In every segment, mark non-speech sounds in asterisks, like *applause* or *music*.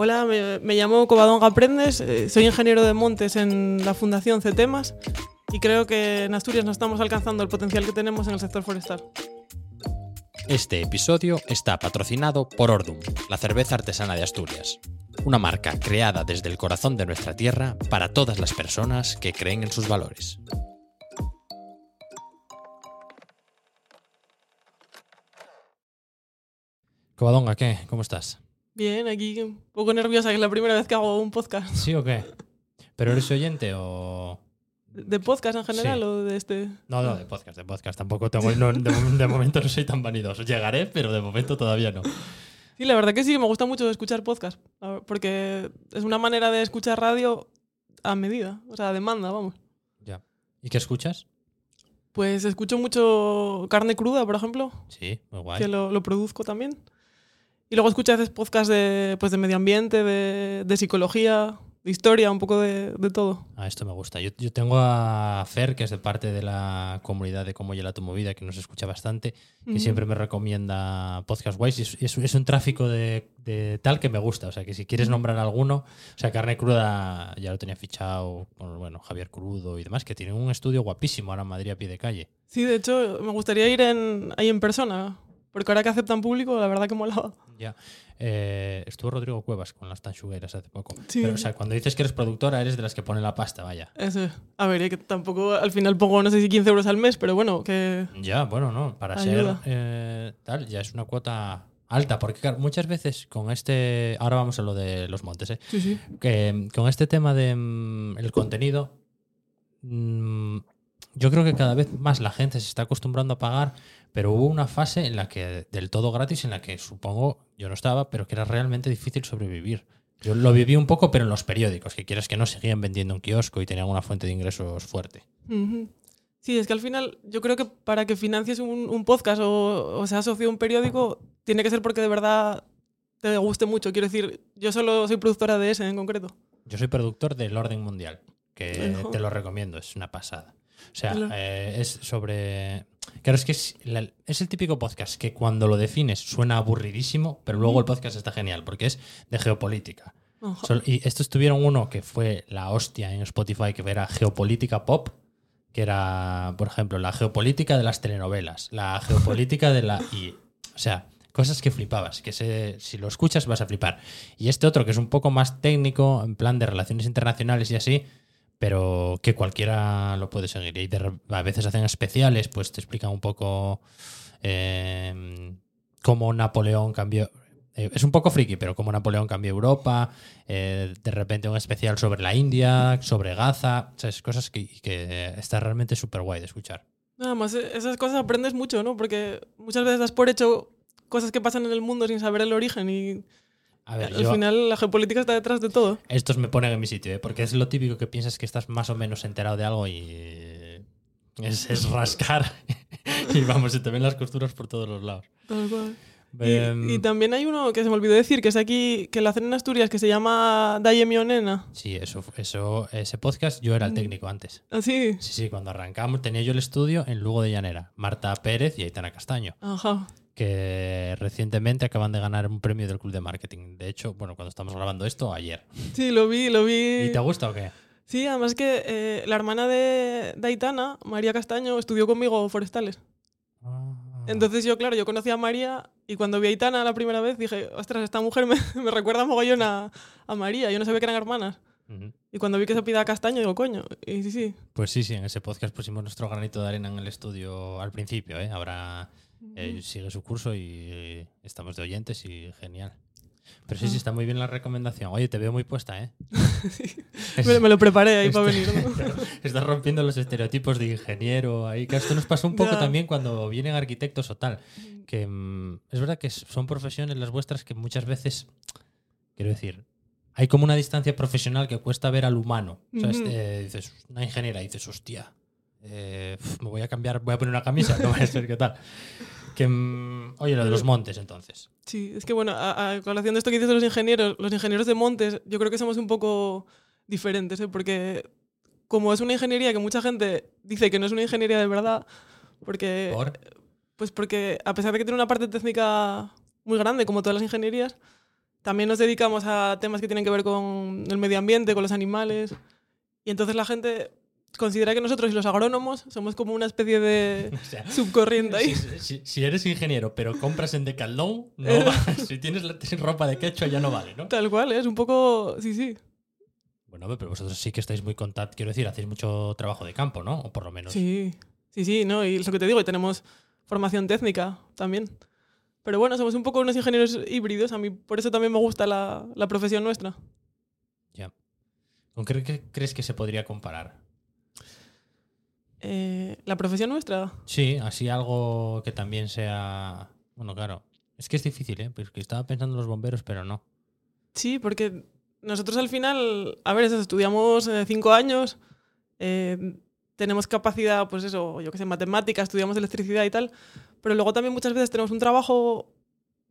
Hola, me, llamo Covadonga Aprendes, eh, soy ingeniero de montes en la Fundación CETEMAS y creo que en Asturias no estamos alcanzando el potencial que tenemos en el sector forestal. Este episodio está patrocinado por Ordum, la cerveza artesana de Asturias. Una marca creada desde el corazón de nuestra tierra para todas las personas que creen en sus valores. Covadonga, ¿qué? ¿Cómo estás? Bien, aquí un poco nerviosa, que es la primera vez que hago un podcast. ¿Sí o qué? ¿Pero eres *laughs* oyente o...? ¿De podcast en general Sí. o de este? No, no, de podcast, de podcast. Tampoco tengo... no, de, de momento no soy tan vanidoso. Llegaré, pero de momento todavía no. Sí, la verdad que sí, me gusta mucho escuchar podcast, porque es una manera de escuchar radio a medida, o sea, a demanda, vamos. Ya. ¿Y qué escuchas? Pues escucho mucho carne cruda, por ejemplo, Sí, muy guay. que lo, lo produzco también. Y luego escucho a veces podcast de, pues, de medio ambiente, de, de psicología, de historia, un poco de, de todo. Ah, esto me gusta. Yo, yo tengo a Fer, que es de parte de la comunidad de Cómo Lleva tu Movida, que nos escucha bastante, que siempre me recomienda podcast guays. Y es, es- es un tráfico de, de tal que me gusta. O sea, que si quieres nombrar alguno, o sea, Carne Cruda ya lo tenía fichado, con, bueno, Javier Crudo y demás, que tienen un estudio guapísimo ahora en Madrid a pie de calle. Sí, de hecho, me gustaría ir en, ahí en persona, porque ahora que aceptan público, la verdad que molaba. Ya. Eh, estuvo Rodrigo Cuevas con las tanchugueras hace poco. Sí. Pero, o sea, cuando dices que eres productora, eres de las que pone la pasta, vaya. Eso es. A ver, que tampoco al final pongo, no sé si 15 euros al mes, pero bueno, que... Ya, bueno, no, para Ayuda. ser eh, tal, ya es una cuota alta, porque claro, muchas veces con este, ahora vamos a lo de los montes, ¿eh? Sí, sí. que mm, con este tema de mm, el contenido, mm, yo creo que cada vez más la gente se está acostumbrando a pagar, pero hubo una fase en la que del todo gratis, en la que supongo yo no estaba, pero que era realmente difícil sobrevivir. Yo lo viví un poco, pero en los periódicos, que quieras que no, seguían vendiendo un kiosco y tenían una fuente de ingresos fuerte. Sí, es que al final yo creo que para que financies un, un podcast o, o socio de un periódico, tiene que ser porque de verdad te guste mucho. Quiero decir, yo solo soy productora de ese en concreto. Yo soy productor del Orden Mundial, que te lo recomiendo, es una pasada. O sea, eh, es sobre... Claro, es que es, la- es el típico podcast que cuando lo defines suena aburridísimo, pero luego el podcast está genial, porque es de geopolítica. Ojo. Y estos tuvieron uno que fue la hostia en Spotify, que era geopolítica pop, que era, por ejemplo, la geopolítica de las telenovelas, la geopolítica de la... Y, o sea, cosas que flipabas, que se- si lo escuchas vas a flipar. Y este otro, que es un poco más técnico, en plan de relaciones internacionales y así, pero que cualquiera lo puede seguir. Y a veces hacen especiales, pues te explican un poco eh, cómo Napoleón cambió. eh, es un poco friki, pero cómo Napoleón cambió Europa. eh, de repente un especial sobre la India, sobre Gaza. O sea, es cosas que, que está realmente súper guay de escuchar. Nada más, eh, esas cosas aprendes mucho, ¿no? Porque muchas veces das por hecho cosas que pasan en el mundo sin saber el origen y A ver, al yo- final la geopolítica está detrás de todo. estos me ponen en mi sitio, ¿eh? porque es lo típico que piensas que estás más o menos enterado de algo y es, es *laughs* rascar *laughs* y vamos, se te ven las costuras por todos los lados. Tal cual. Y, Em, y también hay uno que se me olvidó decir, que es aquí, que lo hacen en Asturias, que se llama Dayemio Nena. Sí, eso, eso, ese podcast yo era el técnico antes. Así. Sí, sí, cuando arrancamos tenía yo el estudio en Lugo de Llanera, Marta Pérez y Aitana Castaño, Ajá. Que recientemente acaban de ganar un premio del Club de Marketing. De hecho, bueno, cuando estamos grabando esto, ayer. Sí, lo vi, lo vi. ¿Y te gusta o qué? Sí, además que eh, la hermana de, de Aitana, María Castaño, estudió conmigo forestales. Ah. Entonces yo, claro, yo conocí a María y cuando vi a Aitana la primera vez dije, ostras, esta mujer me, *laughs* me recuerda mogollón a, a María. Yo no sabía que eran hermanas. Y cuando vi que se pida Castaño, digo, coño. Y sí, sí. Pues sí, sí, en ese podcast pusimos nuestro granito de arena en el estudio al principio, ¿eh? Ahora eh, sigue su curso y estamos de oyentes y genial. Pero sí, sí, está muy bien la recomendación. Oye, te veo muy puesta, ¿eh? *laughs* Me, me lo preparé ahí para Este- venir. ¿no? *laughs* Estás rompiendo los estereotipos de ingeniero ahí. Que esto nos pasa un poco Ya. también cuando vienen arquitectos o tal. Que mm, es verdad que son profesiones las vuestras que muchas veces, quiero decir, hay como una distancia profesional que cuesta ver al humano. O sea, este, dices, una ingeniera, dices, hostia, eh, me voy a cambiar, voy a poner una camisa, no voy a ser qué tal. Que, mm, oye, lo de los montes entonces. Sí, es que bueno, a, a colación de esto que dices de los ingenieros, los ingenieros de montes, yo creo que somos un poco diferentes, ¿eh? porque como es una ingeniería que mucha gente dice que no es una ingeniería de verdad, porque, ¿Por? pues porque a pesar de que tiene una parte técnica muy grande, como todas las ingenierías, también nos dedicamos a temas que tienen que ver con el medio ambiente, con los animales. Y entonces la gente considera que nosotros y los agrónomos somos como una especie de *laughs* O sea, subcorriente ahí. si, si- si eres ingeniero, pero compras en Decathlon, no va- si tienes ropa de quechua ya no vale, ¿no? Tal cual, ¿eh? es un poco... Sí, sí. Bueno, pero vosotros sí que estáis muy contacto, quiero decir, hacéis mucho trabajo de campo, ¿no? O por lo menos. Sí, sí, sí, ¿no? Y lo que te digo, y tenemos formación técnica también. Pero bueno, somos un poco unos ingenieros híbridos. A mí por eso también me gusta la, la profesión nuestra. Ya. ¿Con qué crees que se podría comparar? Eh, la profesión nuestra, Sí, así algo que también sea. Bueno, claro. Es que es difícil, ¿eh? Porque estaba pensando en los bomberos, pero no. sí, porque nosotros al final, a ver, eso, estudiamos eh, cinco años, eh, tenemos capacidad, pues eso, yo que sé, matemáticas, estudiamos electricidad y tal, pero luego también muchas veces tenemos un trabajo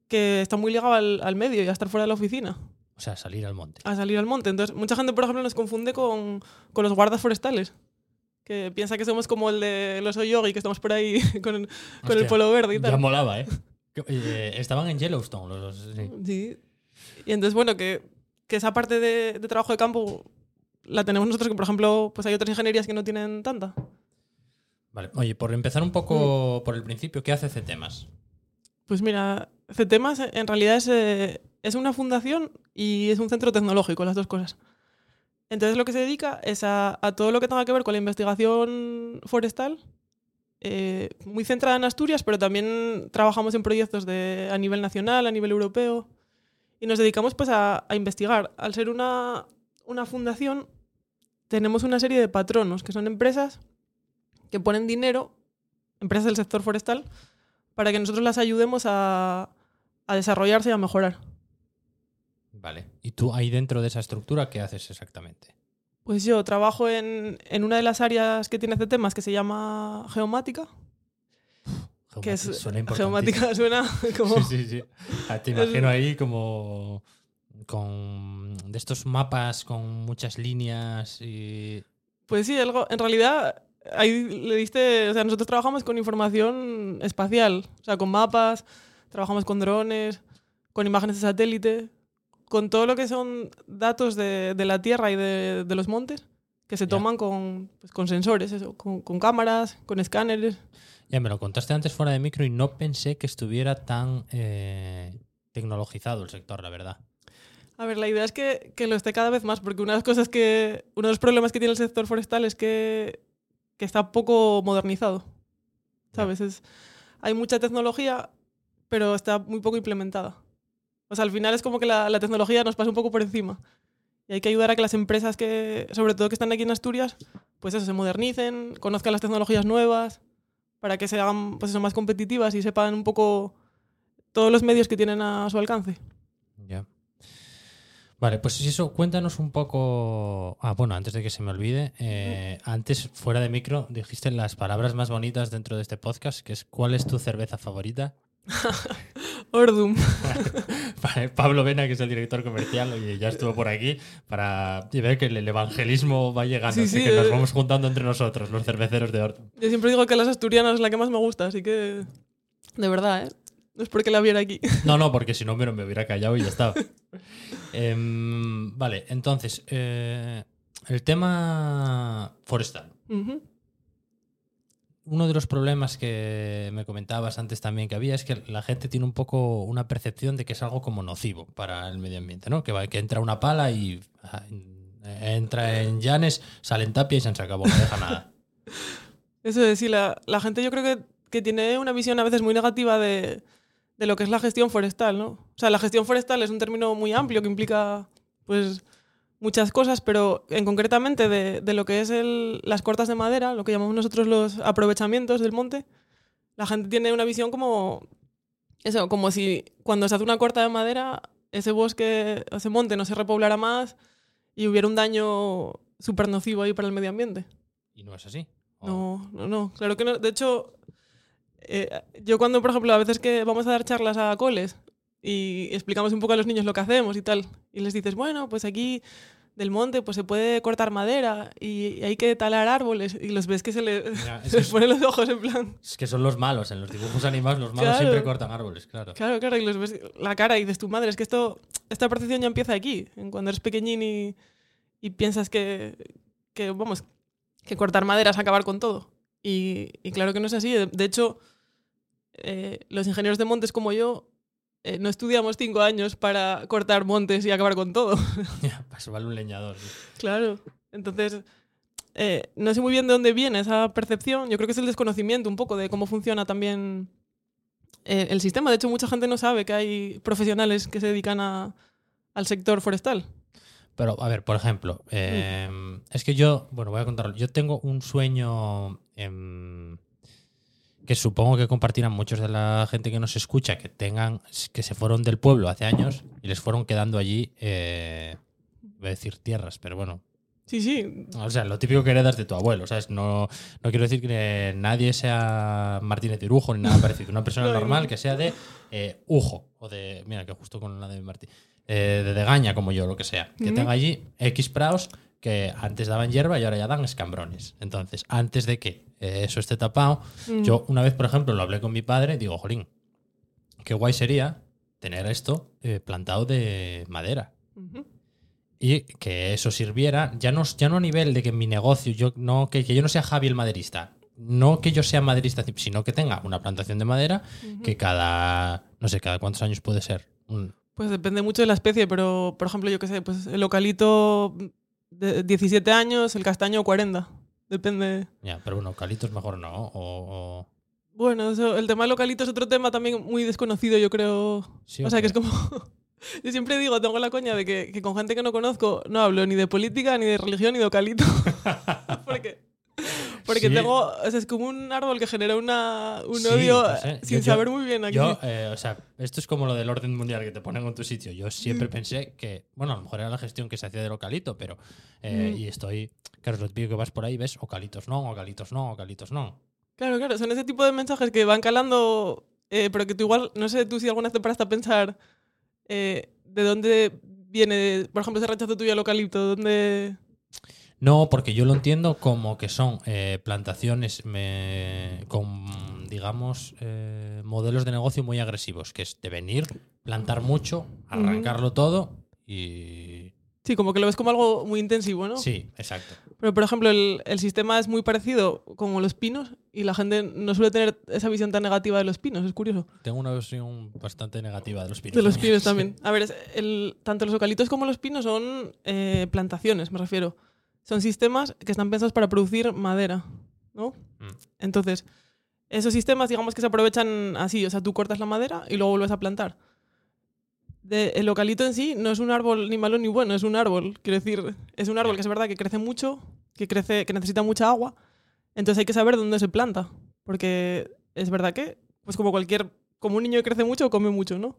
que está muy ligado al, al medio y a estar fuera de la oficina. O sea, salir al monte. a salir al monte. Entonces, mucha gente, por ejemplo, nos confunde con, con los guardas forestales. Que piensa que somos como el de los Oyogi, que estamos por ahí *laughs* con, el- con el polo verde y Ya tal. molaba, ¿eh? Eh, estaban en Yellowstone los dos. sí. Sí. Y entonces, bueno, que, que esa parte de, de trabajo de campo la tenemos nosotros, que por ejemplo, pues hay otras ingenierías que no tienen tanta. Vale. Oye, por empezar un Mm. poco por el principio, ¿qué hace CTEMAS? Pues mira, CETEMAS en realidad es, eh, es una fundación y es un centro tecnológico, las dos cosas. Entonces lo que se dedica es a, todo lo que tenga que ver con la investigación forestal, eh, muy centrada en Asturias, pero también trabajamos en proyectos de, a nivel nacional, a nivel europeo, y nos dedicamos pues a, a investigar. Al ser una, una fundación, tenemos una serie de patronos, que son empresas que ponen dinero, empresas del sector forestal, para que nosotros las ayudemos a, a desarrollarse y a mejorar. Vale. ¿Y tú ahí dentro de esa estructura qué haces exactamente? Pues yo trabajo en, en una de las áreas que tiene este tema, que se llama geomática, que es Suena geomática *laughs* suena como Sí, sí, sí. Ah, Te *laughs* imagino ahí como con de estos mapas con muchas líneas y pues sí, algo en realidad ahí le diste, o sea, nosotros trabajamos con información espacial, o sea, con mapas, trabajamos con drones, con imágenes de satélite, con todo lo que son datos de, de la Tierra y de, de los montes que se Ya. toman con, pues, con sensores, eso, con, con cámaras, con escáneres. ya me lo contaste antes fuera de micro y no pensé que estuviera tan eh, tecnologizado el sector, la verdad. A ver, la idea es que, que lo esté cada vez más, porque una de las cosas que. Uno de los problemas que tiene el sector forestal es que, que está poco modernizado. ¿Sabes? Es, hay mucha tecnología, pero está muy poco implementada. O sea, al final es como que la, la tecnología nos pasa un poco por encima. Y hay que ayudar a que las empresas que, sobre todo que están aquí en Asturias, pues eso, se modernicen, conozcan las tecnologías nuevas, para que se hagan pues eso, más competitivas y sepan un poco todos los medios que tienen a su alcance. Ya. Vale, pues eso, cuéntanos un poco. Ah, bueno, antes de que se me olvide, eh, antes fuera de micro dijiste las palabras más bonitas dentro de este podcast, que es ¿cuál es tu cerveza favorita? *laughs* Ordum. *laughs* Pablo Vena, que es el director comercial, oye, ya estuvo por aquí para ver que el evangelismo va llegando, Sí, así sí, que nos eh. vamos juntando entre nosotros, los cerveceros de Orto. Yo siempre digo que las asturianas es la que más me gusta, así que. De verdad, ¿eh? No es porque la viera aquí. No, no, porque si no me, me hubiera callado y ya estaba. *laughs* Em, vale, entonces, eh, el tema forestal. Ujú. Uno de los problemas que me comentabas antes también que había es que la gente tiene un poco una percepción de que es algo como nocivo para el medio ambiente, ¿no? Que, va, que entra una pala y ah, entra en llanes, sale en tapia y se acabó, no deja nada. *laughs* Eso es, sí, la, la gente yo creo que, que tiene una visión a veces muy negativa de, de lo que es la gestión forestal, ¿no? O sea, la gestión forestal es un término muy amplio que implica, pues, muchas cosas, pero en concretamente de, de lo que es el- las cortas de madera, lo que llamamos nosotros los aprovechamientos del monte, la gente tiene una visión como, eso, como si cuando se hace una corta de madera, ese bosque, ese monte no se repoblara más y hubiera un daño súper nocivo ahí para el medio ambiente. Y no es así. No, no, no, claro que no. De hecho, eh, yo cuando, por ejemplo, a veces que vamos a dar charlas a coles y explicamos un poco a los niños lo que hacemos y tal, y les dices, bueno, pues aquí del monte pues se puede cortar madera y hay que talar árboles y los ves que se, le- Mira, *laughs* se les ponen los ojos en plan... Es que son los malos, en los dibujos animados los malos Claro. siempre cortan árboles, claro. Claro, claro, y los ves la cara y dices, tu madre, es que esto esta percepción ya empieza aquí, en cuando eres pequeñín y, y piensas que, que, vamos, que cortar madera es acabar con todo. Y, y claro que no es así. De, de hecho, eh, los ingenieros de montes como yo eh, no estudiamos cinco años para cortar montes y acabar con todo. *laughs* Ya, para vale un leñador. sí. Claro. Entonces, eh, no sé muy bien de dónde viene esa percepción. Yo creo que es el desconocimiento un poco de cómo funciona también eh, el sistema. De hecho, mucha gente no sabe que hay profesionales que se dedican a- al sector forestal. Pero, a ver, por ejemplo, eh, es que yo, bueno, voy a contarlo. Yo tengo un sueño em, que supongo que compartirán muchos de la gente que nos escucha, que tengan, que se fueron del pueblo hace años y les fueron quedando allí, eh, voy a decir tierras, pero bueno, Sí, sí. o sea, lo típico que heredas de tu abuelo, ¿sabes? No, no quiero decir que nadie sea Martínez de Urujo ni nada parecido. Una persona *laughs* No, normal no. que sea de eh, Ujo o de. Mira, que justo con la de Martín. eh, de Degaña, como yo, lo que sea. Que tenga allí X praos que antes daban hierba y ahora ya dan escambrones. Entonces, antes de que eh, eso esté tapado, Mm. yo una vez, por ejemplo, lo hablé con mi padre, digo, Jolín, qué guay sería tener esto eh, plantado de madera y que eso sirviera, ya no, ya no a nivel de que mi negocio, yo no que, que yo no sea Javi el maderista, no que yo sea maderista, sino que tenga una plantación de madera que cada, no sé, cada cuántos años puede ser. Un- Pues depende mucho de la especie, pero por ejemplo, yo qué sé, pues el localito de 17 años, el castaño 40. Depende. ya, pero bueno, calitos mejor no. O, o- Bueno, eso- el tema del localito es otro tema también muy desconocido, yo creo. sí, o sea, que es como. *laughs* Yo siempre digo, tengo la coña de que, que con gente que no conozco no hablo ni de política, ni de religión, ni de localito. *laughs* porque porque Sí. tengo. O sea, es como un árbol que genera una, un Sí, odio no sé. sin Yo- saber muy bien aquí. Yo, eh, o sea, esto es como lo del orden mundial que te ponen en tu sitio. Yo Mm. siempre pensé que, bueno, a lo mejor era la gestión que se hacía de localito, pero. eh, Mm. Y estoy. Claro, es lo típico que vas por ahí y ves ocalitos no, ocalitos no, ocalitos no. Claro, claro, son ese tipo de mensajes que van calando, eh, pero que tú igual, no sé tú si alguna vez te paraste a pensar eh, de dónde viene, por ejemplo, ese rechazo tuyo al eucalipto, dónde... No, porque yo lo entiendo como que son eh, plantaciones me- con, digamos, eh, modelos de negocio muy agresivos, que es de venir, plantar mucho, arrancarlo todo y... Sí, como que lo ves como algo muy intensivo, ¿no? Sí, exacto. Pero, por ejemplo, el, el sistema es muy parecido como los pinos y la gente no suele tener esa visión tan negativa de los pinos, es curioso. Tengo una versión bastante negativa de los pinos. De los *laughs* pinos también. A ver, el- tanto los eucaliptos como los pinos son eh, plantaciones, me refiero. Son sistemas que están pensados para producir madera, ¿no? Mm. Entonces, esos sistemas, digamos que se aprovechan así, o sea, tú cortas la madera y luego vuelves a plantar. De- el eucalipto en sí no es un árbol ni malo ni bueno, es un árbol. Quiero decir, es un árbol que es verdad que crece mucho, que, crece, que necesita mucha agua. Entonces hay que saber dónde se planta. Porque es verdad que, pues como cualquier, como un niño que crece mucho, come mucho, ¿no?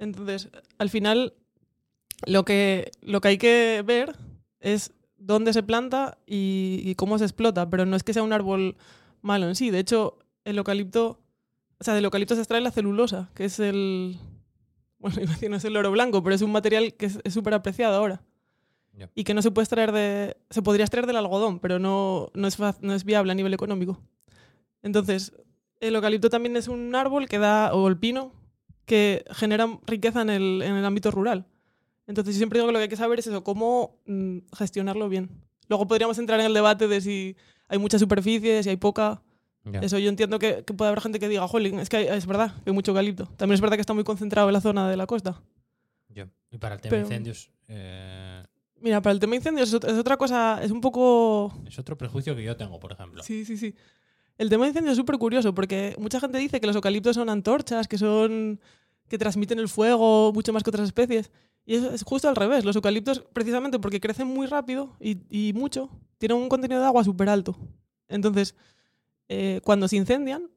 Entonces, al final, lo que, lo que hay que ver es dónde se planta y, y cómo se explota, pero no es que sea un árbol malo en sí. De hecho, el eucalipto, o sea, del eucalipto se extrae la celulosa, que es el, *laughs* bueno, no es el oro blanco, pero es un material que es súper apreciado ahora. Y que no se puede extraer de, se podría extraer del algodón, pero no, no, es, no es viable a nivel económico. Entonces, el eucalipto también es un árbol que da, o el pino, que genera riqueza en el, en el ámbito rural. Entonces yo siempre digo que lo que hay que saber es eso, cómo mm, gestionarlo bien. Luego podríamos entrar en el debate de si hay mucha superficie, si hay poca. Ya. Eso yo entiendo que, que puede haber gente que diga, jolín, es que hay- es verdad que hay mucho eucalipto. También es verdad que está muy concentrado en la zona de la costa. Ya. Y para el tema Pero- incendios, eh, Mira, para el tema incendios es, es otra cosa, es un poco... es otro prejuicio que yo tengo, por ejemplo. Sí, sí, sí. El tema de incendios es súper curioso porque mucha gente dice que los eucaliptos son antorchas, que son que transmiten el fuego mucho más que otras especies. Y es, es justo al revés. Los eucaliptos, precisamente porque crecen muy rápido y, y mucho, tienen un contenido de agua súper alto. Entonces, eh, cuando se incendian,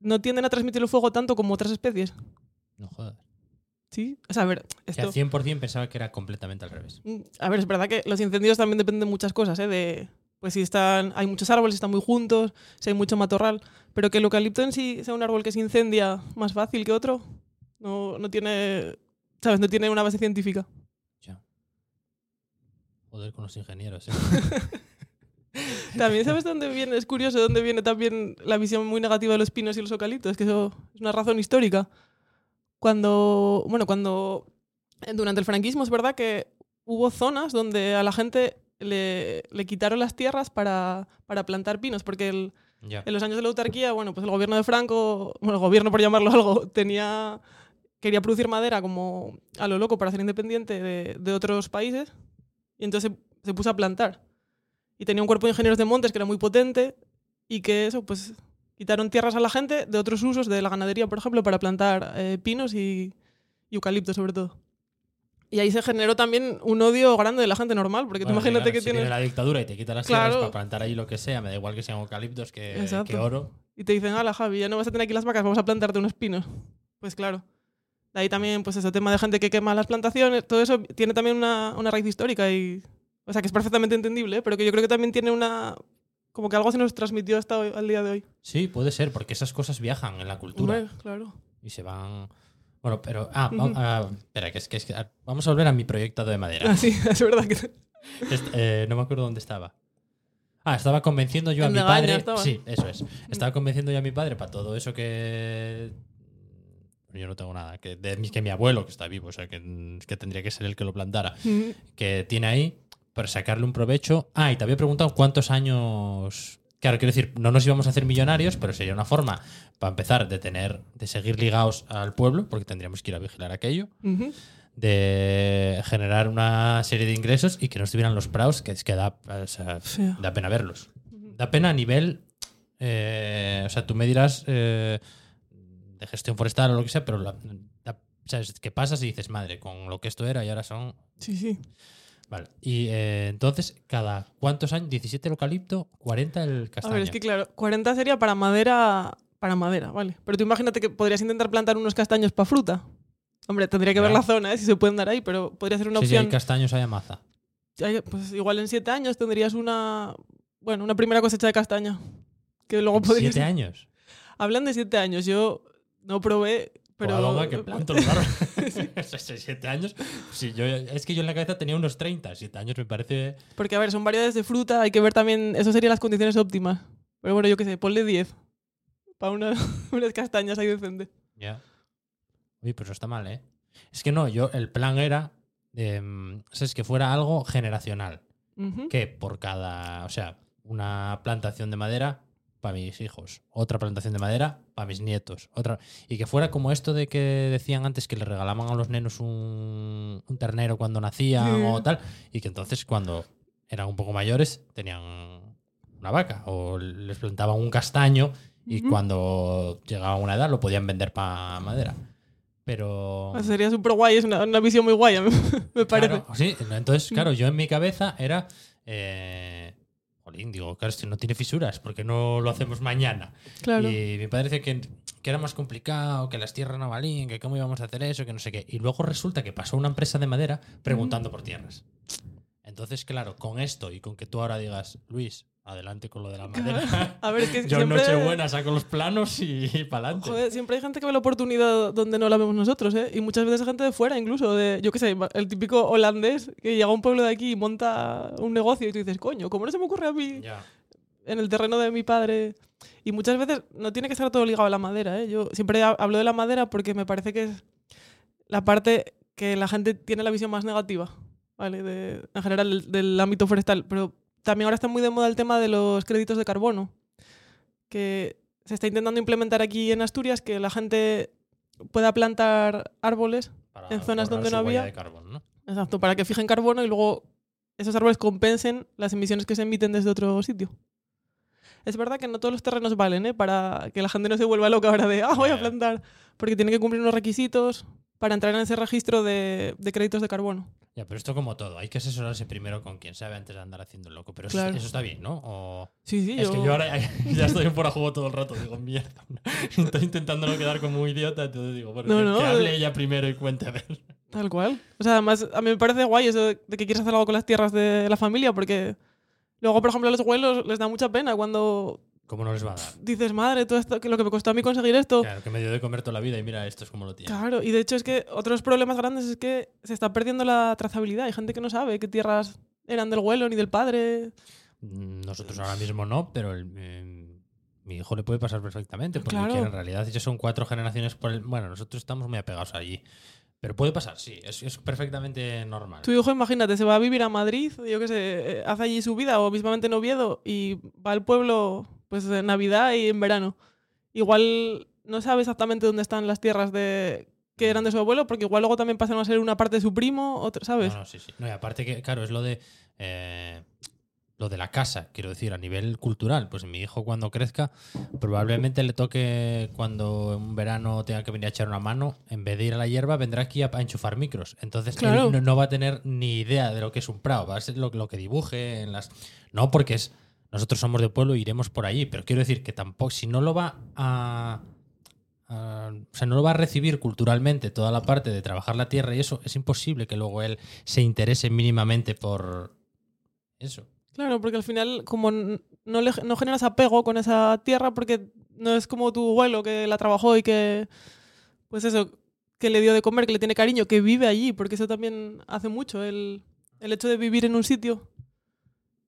no tienden a transmitir el fuego tanto como otras especies. No jodas. ¿Sí? O sea, a ver, Que esto... al 100% pensaba que era completamente al revés. Mm, A ver, es verdad que los incendios también dependen de muchas cosas, ¿eh? De, pues si están, hay muchos árboles, están muy juntos, si hay mucho matorral, pero que el eucalipto en sí sea un árbol que se incendia más fácil que otro, no, no tiene, ¿sabes? No tiene una base científica. Ya. Joder con los ingenieros. ¿eh? *laughs* También sabes dónde viene, es curioso dónde viene también la visión muy negativa de los pinos y los eucaliptos, que eso es una razón histórica. Cuando, bueno, cuando durante el franquismo es verdad que hubo zonas donde a la gente le, le quitaron las tierras para, para plantar pinos, porque el, Ya. en los años de la autarquía, bueno, pues el gobierno de Franco, bueno, el gobierno por llamarlo algo, tenía quería producir madera como a lo loco para ser independiente de, de otros países y entonces se, se puso a plantar. Y tenía un cuerpo de ingenieros de montes que era muy potente y que eso, pues quitaron tierras a la gente de otros usos, de la ganadería, por ejemplo, para plantar eh, pinos y, y eucalipto sobre todo. Y ahí se generó también un odio grande de la gente normal, porque tú Bueno, imagínate claro, que si tienes... la dictadura y te quita las Claro. tierras para plantar ahí lo que sea, me da igual que sean eucaliptos que, que oro. y te dicen, ala, Javi, ya no vas a tener aquí las vacas, vamos a plantarte unos pinos. Pues claro. De ahí también, pues ese tema de gente que quema las plantaciones, todo eso tiene también una, una raíz histórica y... O sea, que es perfectamente entendible, ¿eh? pero que yo creo que también tiene una... Como que algo se nos transmitió hasta hoy- al día de hoy. Sí, puede ser, porque esas cosas viajan en la cultura claro. y se van. Bueno, pero. Ah, ah, espera, que es, que es que- ah, vamos a volver a mi proyecto de madera. Ah, sí, *laughs* es verdad que... Eh, no me acuerdo dónde estaba. Ah, estaba convenciendo yo a mi padre. estaba. Sí, eso es. Estaba convenciendo yo a mi padre para todo eso que. Yo no tengo nada. Que, de, que mi abuelo, que está vivo, o sea, que, que tendría que ser el que lo plantara, que tiene ahí, para sacarle un provecho. Ah, y te había preguntado cuántos años. Claro, quiero decir, no nos íbamos a hacer millonarios, pero sería una forma, para empezar, de tener, de seguir ligados al pueblo, porque tendríamos que ir a vigilar aquello de generar una serie de ingresos y que no estuvieran los praos, que es que da, o sea, Feo. da pena verlos. Da pena a nivel. eh, o sea, tú me dirás eh, de gestión forestal o lo que sea, pero la, da- ¿sabes? que pasas y dices, madre, con lo que esto era y ahora son. Sí, sí. Vale. Y eh, entonces, ¿cada cuántos años? ¿17 el eucalipto? ¿40 el A castaño? ver, es que claro, 40 sería para madera, para madera, vale. Pero tú imagínate que podrías intentar plantar unos castaños para fruta. Hombre, tendría que ver la zona, ¿eh? si se pueden dar ahí, pero podría ser una Sí, sí, hay opción. castaños, hay amaza. Ay, Pues igual en siete años tendrías una, bueno, una primera cosecha de castaña. Que luego podrías... ¿Siete años? Hablan de siete años, yo no probé, pero... Que planto los árboles. ¿Siete años? Sí, yo, es que yo en la cabeza tenía unos 30. Siete años me parece. Porque, a ver, son variedades de fruta, hay que ver también, eso serían las condiciones óptimas. Pero bueno, yo qué sé, ponle 10. Para una, *laughs* unas castañas ahí decente. Ya. Uy, pero eso está mal, ¿eh? Es que no, yo, el plan era. sea, es que fuera algo generacional. Que por cada. O sea, una plantación de madera para mis hijos. Otra plantación de madera para mis nietos. Otra. Y que fuera como esto de que decían antes que le regalaban a los nenos un, un ternero cuando nacían o tal. Y que entonces cuando eran un poco mayores tenían una vaca o les plantaban un castaño y cuando llegaba a una edad lo podían vender para madera. Pero... Ah, Sería súper guay, es una, una visión muy guay, *laughs* me parece. Claro, sí, entonces, claro, yo en mi cabeza era... Eh, jolín, digo, claro, si no tiene fisuras, porque no lo hacemos mañana? Claro. Y mi padre decía que, que era más complicado, que las tierras no valían, que cómo íbamos a hacer eso, que no sé qué. Y luego resulta que pasó una empresa de madera preguntando por tierras. Entonces, claro, con esto y con que tú ahora digas, Luis, adelante con lo de la madera. *laughs* A ver, es que *laughs* Yo en siempre... Nochebuena saco los planos y, para adelante. Joder, siempre hay gente que ve la oportunidad donde no la vemos nosotros, ¿eh? Y muchas veces gente de fuera, incluso, de, yo qué sé, el típico holandés que llega a un pueblo de aquí y monta un negocio y tú dices, coño, ¿cómo no se me ocurre a mí Ya. en el terreno de mi padre? Y muchas veces no tiene que estar todo ligado a la madera, ¿eh? Yo siempre ha- hablo de la madera porque me parece que es la parte que la gente tiene la visión más negativa, ¿vale? De, en general del, del ámbito forestal. Pero también ahora está muy de moda el tema de los créditos de carbono, que se está intentando implementar aquí en Asturias, que la gente pueda plantar árboles, Para En zonas donde no había. de carbón, ¿no? exacto, para que fijen carbono y luego esos árboles compensen las emisiones que se emiten desde otro sitio. Es verdad que no todos los terrenos valen, ¿eh? Para que la gente no se vuelva loca ahora de, ah, voy a plantar, porque tiene que cumplir unos requisitos para entrar en ese registro de, de créditos de carbono. Ya, pero esto como todo, hay que asesorarse primero con quien sabe antes de andar haciendo el loco. Pero eso, Claro. eso está bien, ¿no? O- Sí, sí, Es yo... que yo ahora *laughs* ya estoy fuera juego todo el rato, digo, mierda. *laughs* Estoy intentando no quedar como un idiota, entonces digo, bueno, No, que, no, que eh. hable ella primero y cuente a ver. Tal cual. O sea, además, a mí me parece guay eso de de que quieres hacer algo con las tierras de la familia, porque luego, por ejemplo, a los abuelos les da mucha pena cuando ¿Cómo no les va a dar? dices, madre, todo esto, que lo que me costó a mí conseguir esto. Claro, que me dio de comer toda la vida y mira, esto es como lo tiene. Claro, y de hecho es que otros problemas grandes es que se está perdiendo la trazabilidad. Hay gente que no sabe qué tierras eran del abuelo ni del padre. Mm, Nosotros ahora mismo no, pero el, eh, mi hijo le puede pasar perfectamente. Porque Claro. en realidad ya son cuatro generaciones por el. Bueno, nosotros estamos muy apegados allí. Pero puede pasar, sí, es, es perfectamente normal. Tu hijo, imagínate, se va a vivir a Madrid, yo qué sé, eh, hace allí su vida, o mismamente en Oviedo, y va al pueblo pues en Navidad y en verano. Igual no sabe exactamente dónde están las tierras de que eran de su abuelo, porque igual luego también pasan a ser una parte de su primo, otra, ¿sabes? No, no, sí, sí. No, y aparte que, claro, es lo de. eh, lo de la casa, quiero decir, a nivel cultural. Pues mi hijo cuando crezca, probablemente le toque cuando en un verano tenga que venir a echar una mano, en vez de ir a la hierba, vendrá aquí a, a enchufar micros. Entonces él Claro. no, no va a tener ni idea de lo que es un prado, va a ser lo, lo que dibuje en las. No, porque es. Nosotros somos de pueblo e iremos por allí, pero quiero decir que tampoco, si no lo va a. a- o sea, no lo va a recibir culturalmente toda la parte de trabajar la tierra y eso, es imposible que luego él se interese mínimamente por eso. Claro, porque al final, como no, le, no generas apego con esa tierra, porque no es como tu abuelo que la trabajó y que, pues eso, que le dio de comer, que le tiene cariño, que vive allí, porque eso también hace mucho, el, el hecho de vivir en un sitio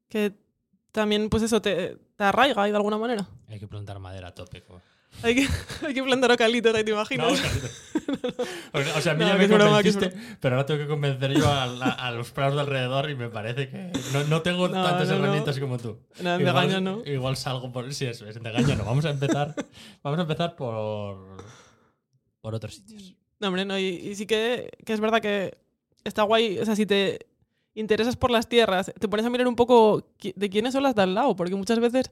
que también, pues eso, te, te arraiga de alguna manera. Hay que plantar madera a tope. co- Hay que, *laughs* hay que plantar ocalitos ahí, ¿te imaginas? *laughs* o sea, a mí No, ya me broma, convenciste, pero ahora tengo que convencer yo a, la- a los prados de alrededor y me parece que no, no tengo No, tantas no, no. herramientas como tú. Nada, de igual, ¿no? igual salgo por... Sí, eso es, de gaña no. Vamos a empezar, vamos a empezar por, por otros sitios. No, hombre, no, y, y sí que, que es verdad que está guay, o sea, si te interesas por las tierras, te pones a mirar un poco de quiénes son las de al lado, porque muchas veces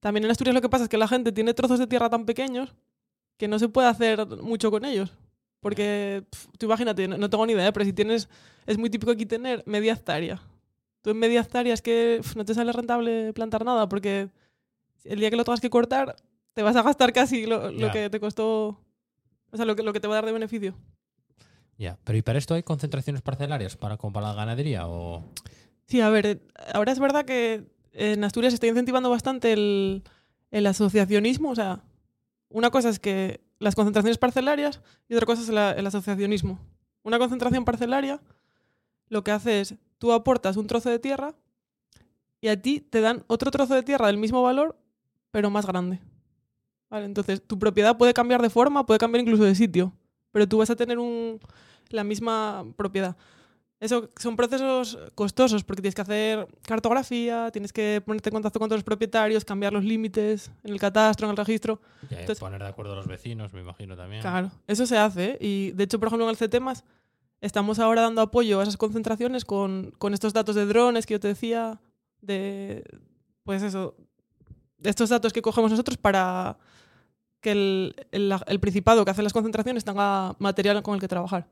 también en Asturias lo que pasa es que la gente tiene trozos de tierra tan pequeños que no se puede hacer mucho con ellos. Porque, pf, tú imagínate, no, no tengo ni idea, pero si tienes, es muy típico aquí tener media hectárea. Tú en media hectárea es que no te sale rentable plantar nada, porque el día que lo tengas que cortar, te vas a gastar casi lo, que te costó, o sea, lo que, lo que te va a dar de beneficio. Ya, pero ¿y para esto hay concentraciones parcelarias para, como para la ganadería o...? Sí, a ver, ahora es verdad que en Asturias se está incentivando bastante el, el asociacionismo. O sea, una cosa es que las concentraciones parcelarias y otra cosa es el asociacionismo. Una concentración parcelaria lo que hace es, tú aportas un trozo de tierra y a ti te dan otro trozo de tierra del mismo valor, pero más grande. Vale, entonces, tu propiedad puede cambiar de forma, puede cambiar incluso de sitio, pero tú vas a tener un, la misma propiedad. Eso son procesos costosos porque tienes que hacer cartografía, tienes que ponerte en contacto con todos los propietarios, cambiar los límites en el catastro, en el registro. Ya, Entonces- poner de acuerdo a los vecinos, me imagino también. Claro, eso se hace. ¿eh? Y de hecho, por ejemplo, en el CETEMAS estamos ahora dando apoyo a esas concentraciones con, con estos datos de drones que yo te decía, de, pues eso, estos datos que cogemos nosotros para que el, el, el principado que hace las concentraciones tenga material con el que trabajar.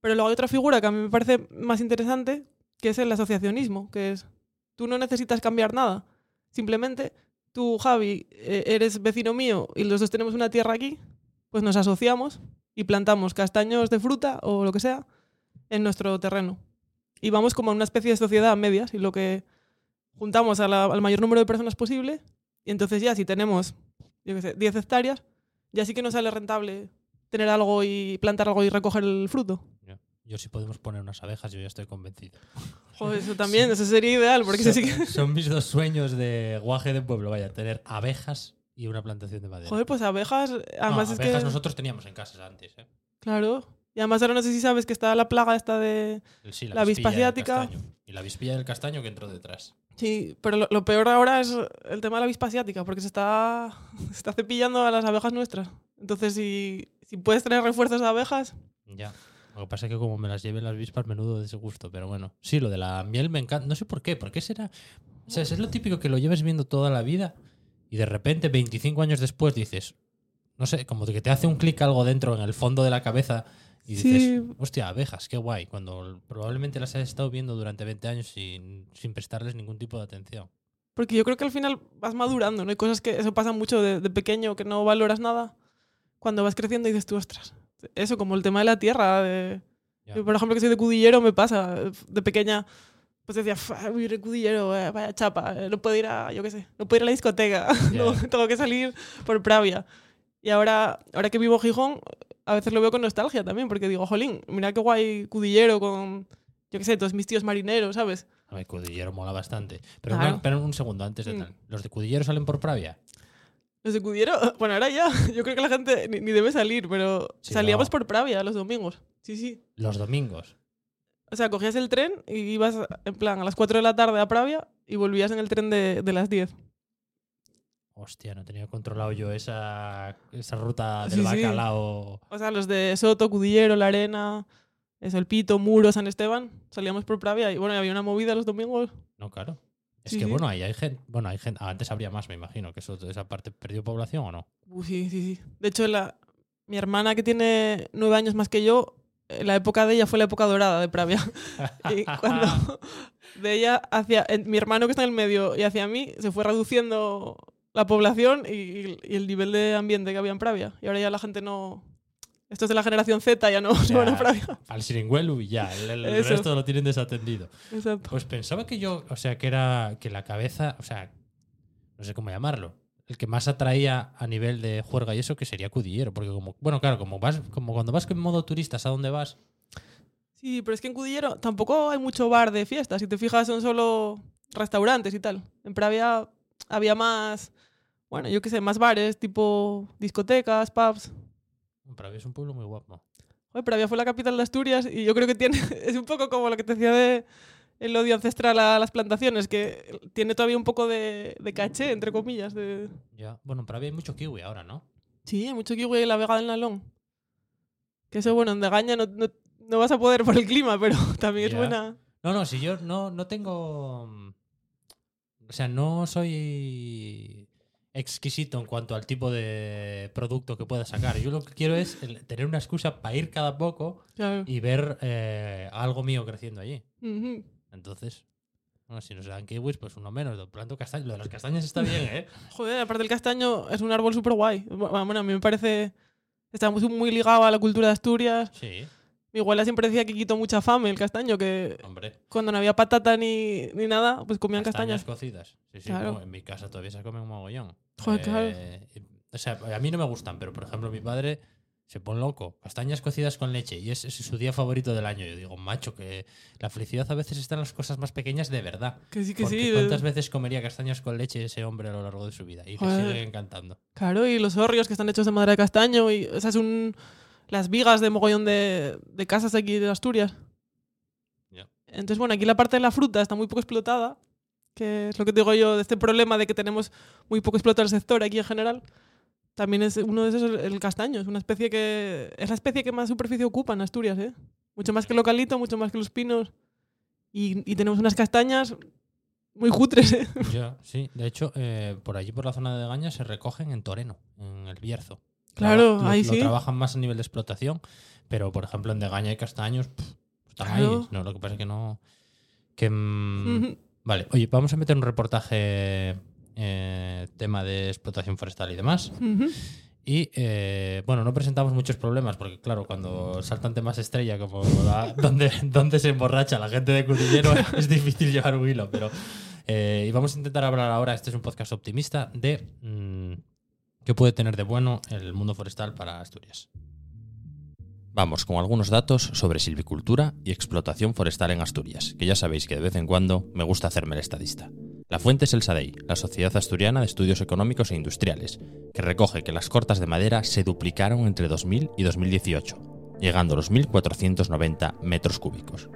Pero luego hay otra figura que a mí me parece más interesante, que es el asociacionismo, que es, tú no necesitas cambiar nada, simplemente tú, Javi, eh, eres vecino mío y los dos tenemos una tierra aquí, pues nos asociamos y plantamos castaños de fruta o lo que sea en nuestro terreno. Y vamos como a una especie de sociedad a medias y lo que juntamos al mayor número de personas posible y entonces ya si tenemos, yo qué sé, 10 hectáreas, ya sí que nos sale rentable tener algo y plantar algo y recoger el fruto. Yo si podemos poner unas abejas, yo ya estoy convencido. *laughs* Joder, eso también, eso sería ideal, porque eso sí que... son, *laughs* son mis dos sueños de guaje de pueblo, vaya, tener abejas y una plantación de madera. Joder, pues abejas, No, además es abejas que... nosotros teníamos en casa antes, ¿eh? Claro. Y además ahora no sé si sabes que está la plaga esta de... Sí, La avispa asiática. Y la avispilla del castaño que entró detrás. Sí, pero lo, lo peor ahora es el tema de la avispa asiática, porque se está, *laughs* se está cepillando a las abejas nuestras. Entonces, si, si puedes tener refuerzos de abejas, Ya. Lo que pasa es que como me las lleven las avispas, menudo disgusto, pero bueno. Sí, lo de la miel me encanta. No sé por qué. ¿Por qué será? O sea, es lo típico que lo lleves viendo toda la vida y de repente, 25 años después, dices, no sé, como que te hace un clic algo dentro en el fondo de la cabeza y dices, Sí. hostia, abejas, qué guay. Cuando probablemente las has estado viendo durante 20 años sin, sin prestarles ningún tipo de atención. porque yo creo que al final vas madurando, ¿no? Hay cosas que eso pasa mucho de, de pequeño, que no valoras nada. Cuando vas creciendo dices tú, ostras, eso como el tema de la tierra. De, yo, por ejemplo, que soy de Cudillero, me pasa. De pequeña, pues decía, "Fua, vivir en Cudillero, eh, vaya chapa, eh, no puedo ir a, yo qué sé, no puedo ir a la discoteca, *laughs* no, Ya. tengo que salir por Pravia. Y ahora, ahora que vivo Gijón, a veces lo veo con nostalgia también, porque digo, jolín, mira qué guay Cudillero con, yo qué sé, todos mis tíos marineros, ¿sabes? A ver, Cudillero mola bastante. Pero, Claro. una- pero un segundo antes de Mm. tal. ¿Los de Cudillero salen por Pravia? Los de Cudillero, *laughs* bueno, ahora ya, *laughs* yo creo que la gente ni, ni debe salir, pero Sí, salíamos no. por Pravia los domingos. Sí, sí. Los domingos. O sea, cogías el tren y ibas en plan a las 4 de la tarde a Pravia y volvías en el tren de, de las 10. Hostia, no tenía controlado yo esa, esa ruta del Sí, sí. bacalao. O sea, los de Soto, Cudillero, La Arena, eso, El Pito, Muro, San Esteban, salíamos por Pravia y bueno, había una movida los domingos. No, claro. Es Sí, que sí. bueno, ahí hay gente. Bueno, hay gente. Antes habría más, me imagino, que eso, esa parte perdió población o no. Uh, sí, sí, sí. De hecho, la, mi hermana que tiene nueve años más que yo, eh, la época de ella fue la época dorada de Pravia. *laughs* y cuando de ella hacia mi hermano que está en el medio y hacia mí se fue reduciendo la población y, y el nivel de ambiente que había en Pravia. Y ahora ya la gente no... Estos de la generación Z ya no se van a Pravia. Al Siringuelu y ya. El, resto lo tienen desatendido. Exacto. Pues pensaba que yo, o sea, que era que la cabeza, o sea, no sé cómo llamarlo, el que más atraía a nivel de juerga y eso que sería Cudillero, porque como, bueno, claro, como vas, como cuando vas en modo turistas a dónde vas, Sí, pero es que en Cudillero tampoco hay mucho bar de fiestas. Si te fijas, son solo restaurantes y tal. En Pravia había más, bueno, yo qué sé, más bares, tipo discotecas, pubs. Pravia es un pueblo muy guapo. Joder, Pravia fue la capital de Asturias y yo creo que tiene, *laughs* es un poco como lo que te decía de el odio ancestral a las plantaciones, que tiene todavía un poco de, de caché, entre comillas. De... Ya, bueno, en Pravia hay mucho kiwi ahora, ¿no? Sí, hay mucho kiwi en la Vega del Nalón. Que eso, bueno, en Degaña no, no, no vas a poder por el clima, pero *laughs* también es Ya. buena. No, no, si yo no, no tengo. O sea, no soy exquisito en cuanto al tipo de producto que pueda sacar. Yo lo que quiero es tener una excusa para ir cada poco Claro. y ver eh, algo mío creciendo allí. Entonces, bueno, si no se dan kiwis, pues uno menos. Lo planto. Lo de las castañas está bien, ¿eh? *laughs* Joder, aparte el castaño es un árbol súper guay. Bueno, a mí me parece... Está muy ligado a la cultura de Asturias. Sí, Mi abuela siempre decía que quitó mucha fame el castaño, que hombre. cuando no había patata ni, ni nada, pues comían Castañas castañas. cocidas. Sí, sí, Claro. en mi casa todavía se come un mogollón. Joder, claro. Eh, O sea, a mí no me gustan, pero por ejemplo, mi padre se pone loco. Castañas cocidas con leche y es, es su día favorito del año. Yo digo, macho, que la felicidad a veces está en las cosas más pequeñas de verdad. Que sí, que Porque sí. ¿Cuántas veces comería castañas con leche ese hombre a lo largo de su vida? Y le sigue encantando. Claro, y los horrios que están hechos de madera de castaño. Y esas son las vigas de mogollón de, de casas aquí de Asturias. Ya. Entonces, bueno, aquí la parte de la fruta está muy poco explotada, que es lo que te digo yo de este problema de que tenemos muy poco explotado el sector aquí en general. También es uno de esos el, el castaño, es una especie que es la especie que más superficie ocupa en Asturias, ¿eh? Mucho más que el localito, mucho más que los pinos. Y, y tenemos unas castañas muy cutres, ¿eh? Ya, sí. De hecho, eh, por allí, por la zona de Gaña, se recogen en Toreno, en el Bierzo. Claro, lo- ahí lo sí. trabajan más a nivel de explotación, pero por ejemplo en Degaña y Castaños pff, están Claro. ahí. No, lo que pasa es que no. Que, mm. Vale, oye, vamos a meter un reportaje eh, tema de explotación forestal y demás. Y eh, bueno, no presentamos muchos problemas porque, claro, cuando saltan temas estrella como la- *laughs* donde, donde se emborracha la gente de Cudillero *laughs* es difícil llevar un hilo, pero eh, y vamos a intentar hablar ahora, este es un podcast optimista, de mm, qué puede tener de bueno el mundo forestal para Asturias. Vamos con algunos datos sobre silvicultura y explotación forestal en Asturias, que ya sabéis que de vez en cuando me gusta hacerme el estadista. La fuente es el SADEI, la Sociedad Asturiana de Estudios Económicos e Industriales, que recoge que las cortas de madera se duplicaron entre 2000 y 2018, llegando a los 1.490 metros cúbicos.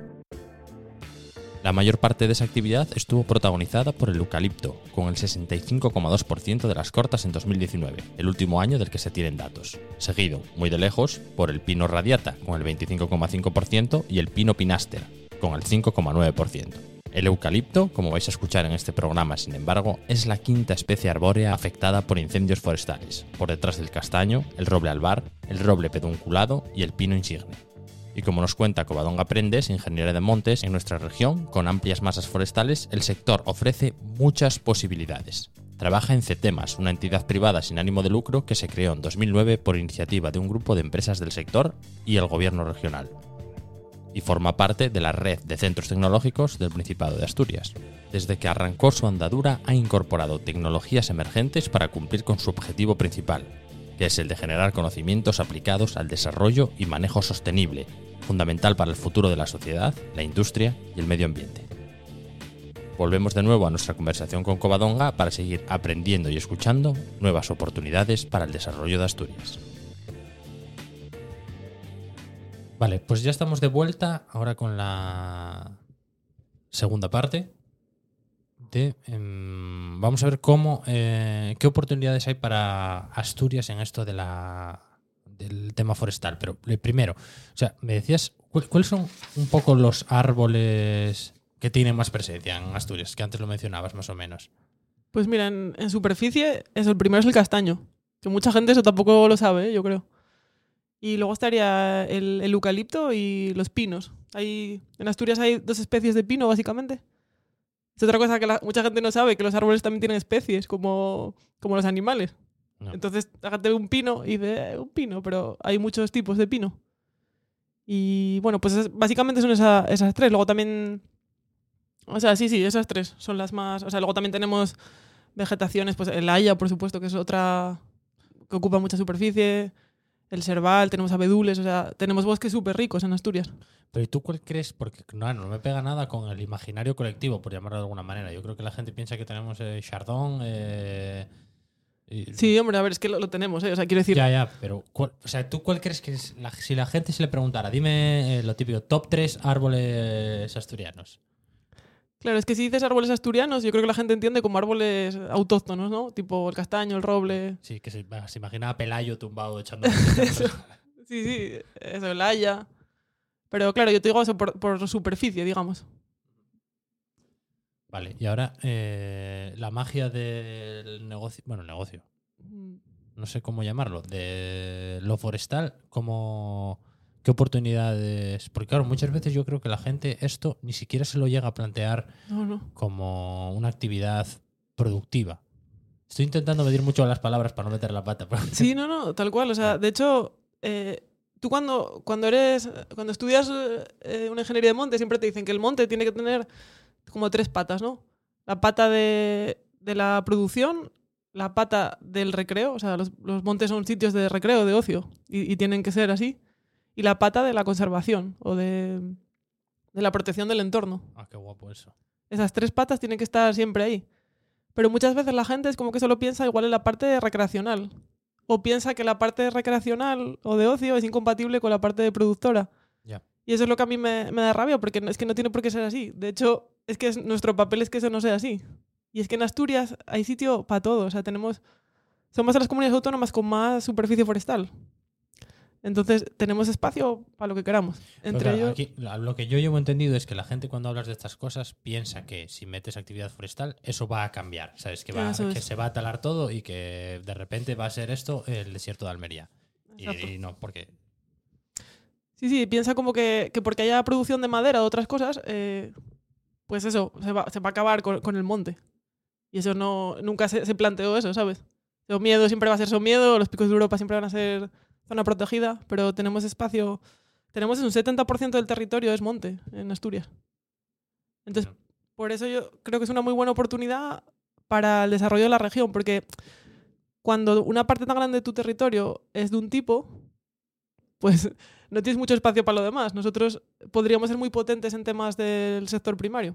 La mayor parte de esa actividad estuvo protagonizada por el eucalipto, con el 65,2% de las cortas en 2019, el último año del que se tienen datos, seguido, muy de lejos, por el pino radiata, con el 25,5% y el pino pinaster, con el 5,9%. El eucalipto, como vais a escuchar en este programa, sin embargo, es la quinta especie arbórea afectada por incendios forestales, por detrás del castaño, el roble albar, el roble pedunculado y el pino insigne. Y como nos cuenta Covadonga Prendes, ingeniera de montes, en nuestra región, con amplias masas forestales, el sector ofrece muchas posibilidades. Trabaja en CETEMAS, una entidad privada sin ánimo de lucro que se creó en 2009 por iniciativa de un grupo de empresas del sector y el gobierno regional. Y forma parte de la red de centros tecnológicos del Principado de Asturias. Desde que arrancó su andadura ha incorporado tecnologías emergentes para cumplir con su objetivo principal, que es el de generar conocimientos aplicados al desarrollo y manejo sostenible, fundamental para el futuro de la sociedad, la industria y el medio ambiente. Volvemos de nuevo a nuestra conversación con Covadonga para seguir aprendiendo y escuchando nuevas oportunidades para el desarrollo de Asturias. Vale, pues ya estamos de vuelta ahora con la segunda parte. Em, vamos a ver cómo, eh, qué oportunidades hay para Asturias en esto del tema forestal. Pero eh, primero, o sea, me decías, ¿cuál- ¿cuáles son un poco los árboles que tienen más presencia en Asturias? Que antes lo mencionabas más o menos. Pues mira, en, en superficie, eso, el primero es el castaño. Que mucha gente eso tampoco lo sabe, ¿eh? yo creo. Y luego estaría el, el eucalipto y los pinos. Hay, en Asturias hay dos especies de pino, básicamente. Es otra cosa que la- mucha gente no sabe, que los árboles también tienen especies, como, como los animales. No. Entonces, la gente ve un pino y dice, "Eh, un pino, pero hay muchos tipos de pino. Y bueno, pues es- básicamente son esa- esas tres. Luego también... O sea, sí, sí, esas tres son las más... O sea, luego también tenemos vegetaciones, pues el haya, por supuesto, que es otra que ocupa mucha superficie, el serval, tenemos abedules, o sea, tenemos bosques súper ricos en Asturias. Pero ¿y tú cuál crees? Porque no, no me pega nada con el imaginario colectivo, por llamarlo de alguna manera. Yo creo que la gente piensa que tenemos eh, Chardón. eh, y- Sí, hombre, a ver, es que lo, lo tenemos, ¿eh? o sea, quiero decir, Ya, ya, pero ¿cuál- o sea, ¿tú cuál crees que es la- si la gente se le preguntara, dime eh, lo típico, top 3 árboles asturianos? Claro, es que si dices árboles asturianos, yo creo que la gente entiende como árboles autóctonos, ¿no? Tipo el castaño, el roble. Sí, que se, se imagina a Pelayo tumbado echando. *laughs* Eso. Sí, sí, eso, el haya. Pero claro, yo te digo eso por, por superficie, digamos. vale, y ahora eh, la magia del negocio, bueno, el negocio, Mm. no sé cómo llamarlo, de lo forestal, como qué oportunidades, porque claro, muchas veces yo creo que la gente esto ni siquiera se lo llega a plantear No, no. como una actividad productiva. Estoy intentando medir mucho las palabras para no meter la pata. pero- Sí, no, no, tal cual. O sea, de hecho, eh, tú cuando, cuando eres. Cuando estudias eh, una ingeniería de monte, siempre te dicen que el monte tiene que tener como tres patas, ¿no? La pata de, de la producción, la pata del recreo, o sea, los, los montes son sitios de recreo, de ocio, y, y tienen que ser así. Y la pata de la conservación o de, de la protección del entorno. Ah, qué guapo eso. Esas tres patas tienen que estar siempre ahí. Pero muchas veces la gente es como que solo piensa igual en la parte recreacional. O piensa que la parte recreacional o de ocio es incompatible con la parte de productora. Ya. Y eso es lo que a mí me, me da rabia, porque es que no tiene por qué ser así. De hecho, es que es- nuestro papel es que eso no sea así. Y es que en Asturias hay sitio para todo. O sea, tenemos. Somos de las comunidades autónomas con más superficie forestal. Entonces, tenemos espacio para lo que queramos. Entre claro, ellos. aquí, lo que yo llevo entendido es que la gente cuando hablas de estas cosas piensa que si metes actividad forestal eso va a cambiar, ¿sabes? Que, va, Eso que es. se va a talar todo y que de repente va a ser esto el desierto de Almería. Y, y no, porque Sí, sí, piensa como que, que porque haya producción de madera o otras cosas, eh, pues eso, se va, se va a acabar con, con el monte. Y eso no, nunca se, se planteó eso, ¿sabes? El miedo siempre va a ser son miedo, los picos de Europa siempre van a ser zona protegida, pero tenemos espacio, tenemos un 70% del territorio es monte en Asturias. Entonces, por eso yo creo que es una muy buena oportunidad para el desarrollo de la región, porque cuando una parte tan grande de tu territorio es de un tipo, pues *laughs* no tienes mucho espacio para lo demás. Nosotros podríamos ser muy potentes en temas del sector primario.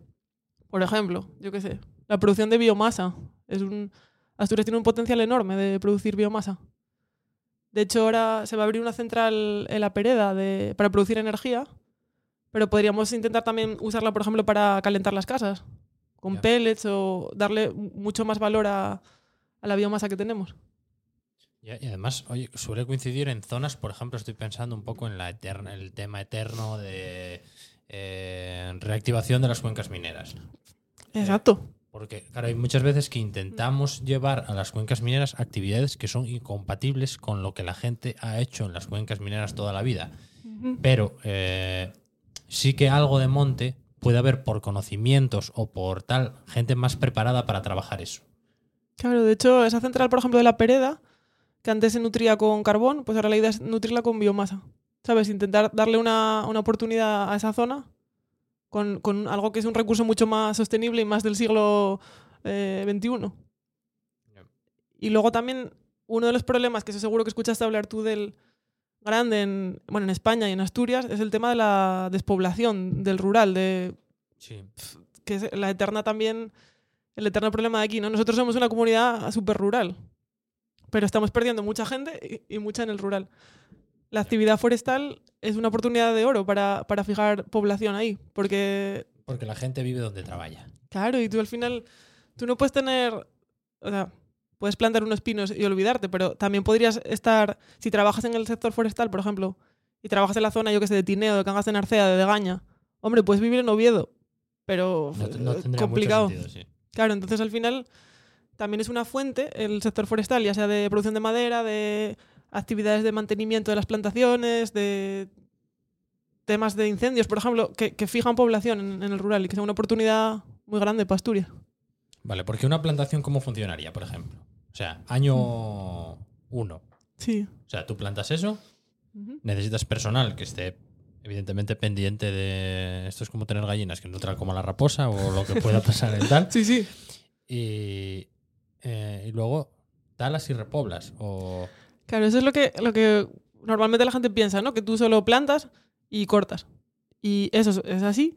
Por ejemplo, yo qué sé, la producción de biomasa. Es un, Asturias tiene un potencial enorme de producir biomasa. De hecho, ahora se va a abrir una central en la Pereda de, para producir energía, pero podríamos intentar también usarla, por ejemplo, para calentar las casas, con pellets o darle mucho más valor a, a la biomasa que tenemos. y, y además, oye, suele coincidir en zonas, por ejemplo, estoy pensando un poco en la eterna, el tema eterno de eh, reactivación de las cuencas mineras. Exacto. Porque, claro, hay muchas veces que intentamos llevar a las cuencas mineras actividades que son incompatibles con lo que la gente ha hecho en las cuencas mineras toda la vida. Pero eh, sí que algo de monte puede haber por conocimientos o por tal gente más preparada para trabajar eso. Claro, de hecho, esa central, por ejemplo, de la Pereda, que antes se nutría con carbón, pues ahora la idea es nutrirla con biomasa. ¿Sabes? Intentar darle una, una oportunidad a esa zona con, con algo que es un recurso mucho más sostenible y más del siglo eh, XXI. Y luego también uno de los problemas, que eso seguro que escuchaste hablar tú del grande en, bueno, en España y en Asturias, es el tema de la despoblación del rural, de Sí. que es la eterna también, el eterno problema de aquí, ¿no? Nosotros somos una comunidad súper rural, pero estamos perdiendo mucha gente y, y mucha en el rural. la actividad forestal es una oportunidad de oro para, para fijar población ahí. Porque, Porque la gente vive donde trabaja. claro, y tú al final, tú no puedes tener, o sea, puedes plantar unos pinos y olvidarte, pero también podrías estar, si trabajas en el sector forestal, por ejemplo, y trabajas en la zona, yo que sé, de Tineo, de Cangas de Narcea, de Degaña, hombre, puedes vivir en Oviedo, pero No, no eh, complicado. sentido, sí. Claro, entonces al final también es una fuente el sector forestal, ya sea de producción de madera, de actividades de mantenimiento de las plantaciones, de temas de incendios, por ejemplo, que, que fijan población en, en el rural y que sea una oportunidad muy grande para Asturias. Vale, porque una plantación, ¿cómo funcionaría, por ejemplo? O sea, año uno. Sí. O sea, tú plantas eso, necesitas personal que esté evidentemente pendiente de esto es como tener gallinas que no te la raposa o lo que pueda pasar en tal *laughs* Sí, sí. y, eh, y luego talas y repoblas o Claro, eso es lo que, lo que normalmente la gente piensa, ¿no? Que tú solo plantas y cortas. Y eso es, así,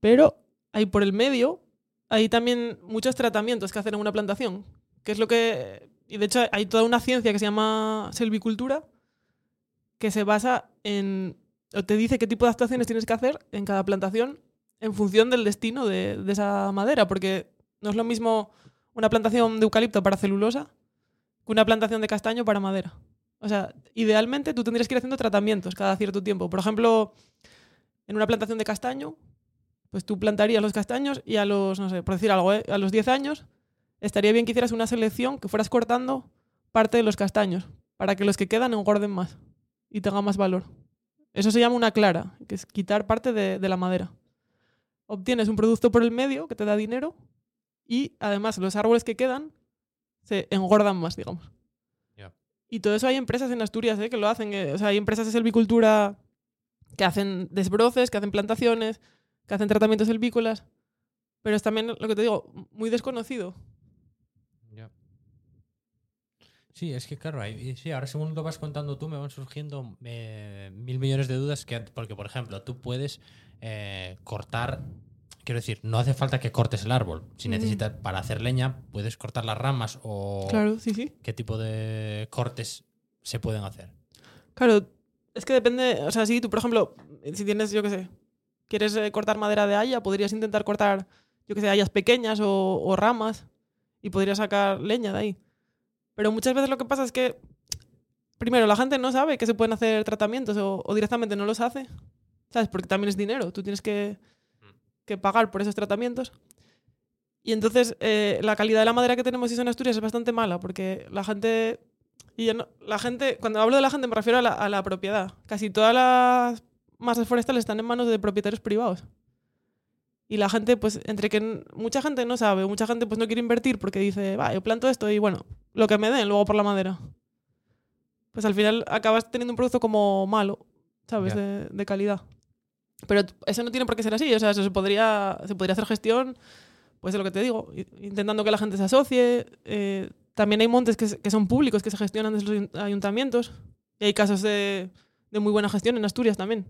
pero hay por el medio, hay también muchos tratamientos que hacen en una plantación, que es lo que... Y de hecho hay toda una ciencia que se llama selvicultura, que se basa en... o te dice qué tipo de actuaciones tienes que hacer en cada plantación en función del destino de, de esa madera, porque no es lo mismo una plantación de eucalipto para celulosa que una plantación de castaño para madera. O sea, idealmente tú tendrías que ir haciendo tratamientos cada cierto tiempo. Por ejemplo, en una plantación de castaño, pues tú plantarías los castaños y a los, no sé, por decir algo, ¿eh? a los 10 años estaría bien que hicieras una selección que fueras cortando parte de los castaños para que los que quedan engorden más y tengan más valor. Eso se llama una clara, que es quitar parte de, de la madera. Obtienes un producto por el medio que te da dinero y además los árboles que quedan se engordan más, digamos. Y todo eso hay empresas en Asturias ¿eh? que lo hacen. eh, o sea, hay empresas de selvicultura que hacen desbroces, que hacen plantaciones, que hacen tratamientos selvícolas. Pero es también, lo que te digo, muy desconocido. Sí, es que claro, sí, ahora según lo vas contando tú me van surgiendo eh, mil millones de dudas que porque por ejemplo tú puedes eh, cortar, quiero decir, no hace falta que cortes el árbol. Si Mm. necesitas para hacer leña puedes cortar las ramas o Claro, sí, sí. qué tipo de cortes se pueden hacer. Claro, es que depende. O sea, si tú, por ejemplo, si tienes, yo qué sé, quieres eh, cortar madera de haya, podrías intentar cortar, yo qué sé, hayas pequeñas o, o ramas y podrías sacar leña de ahí. Pero muchas veces lo que pasa es que, primero, la gente no sabe que se pueden hacer tratamientos o, o directamente no los hace. ¿Sabes? Porque también es dinero. Tú tienes que, que pagar por esos tratamientos. Y entonces eh, la calidad de la madera que tenemos en Asturias es bastante mala porque la gente y ya no- la gente, cuando hablo de la gente me refiero a la, a la propiedad. Casi todas las masas forestales están en manos de propietarios privados. Y la gente, pues, entre que mucha gente no sabe, mucha gente pues no quiere invertir porque dice, va, yo planto esto y bueno, lo que me den luego por la madera. Pues al final acabas teniendo un producto como malo, ¿sabes? De calidad. Pero eso no tiene por qué ser así, o sea, eso se podría, se podría hacer gestión, pues de lo que te digo, intentando que la gente se asocie. eh, también hay montes que, que son públicos, que se gestionan desde los ayun- ayuntamientos. Y hay casos de, de muy buena gestión en Asturias también.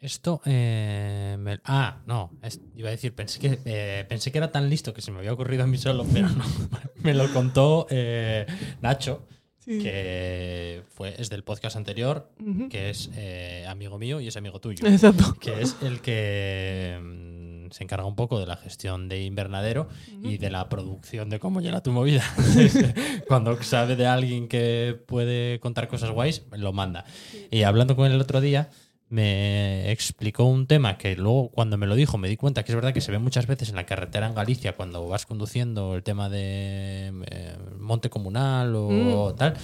Esto, eh, me- ah, no, es- iba a decir, pensé que, eh, pensé que era tan listo que se me había ocurrido a mí solo, pero no, *laughs* me lo contó eh, Nacho, Sí. que fue, es del podcast anterior, que es eh, amigo mío y es amigo tuyo, Exacto. que es el que mm, se encarga un poco de la gestión de invernadero y de la producción de cómo llega tu movida. *laughs* *laughs* Cuando sabe de alguien que puede contar cosas guays, lo manda. Y hablando con él el otro día, me explicó un tema que luego cuando me lo dijo me di cuenta que es verdad que se ve muchas veces en la carretera en Galicia cuando vas conduciendo el tema de eh, monte comunal o tal.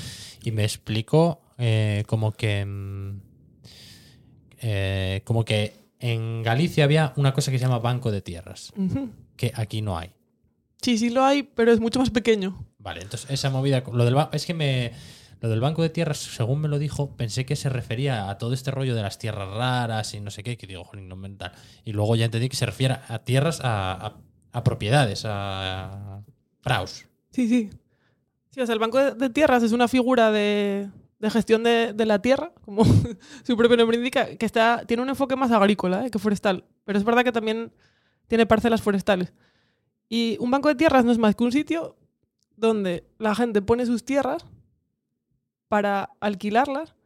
Y me explicó eh, como que... mm, eh, como que en Galicia había una cosa que se llama banco de tierras, que aquí no hay. Sí, sí lo hay, pero es mucho más pequeño. Vale, entonces esa movida, lo del es que me lo del banco de tierras, según me lo dijo, pensé que se refería a todo este rollo de las tierras raras y no sé qué, que digo, jolín, no me tal. Y luego ya entendí que se refiere a tierras, a, propiedades, a praus. Sí, sí. Sí, o sea, el Banco de, Tierras es una figura de, gestión de, de la tierra, como *laughs* su propio nombre indica, que está, tiene un enfoque más agrícola ¿eh? que forestal. Pero es verdad que también tiene parcelas forestales. Y un banco de tierras no es más que un sitio donde la gente pone sus tierras para alquilarlas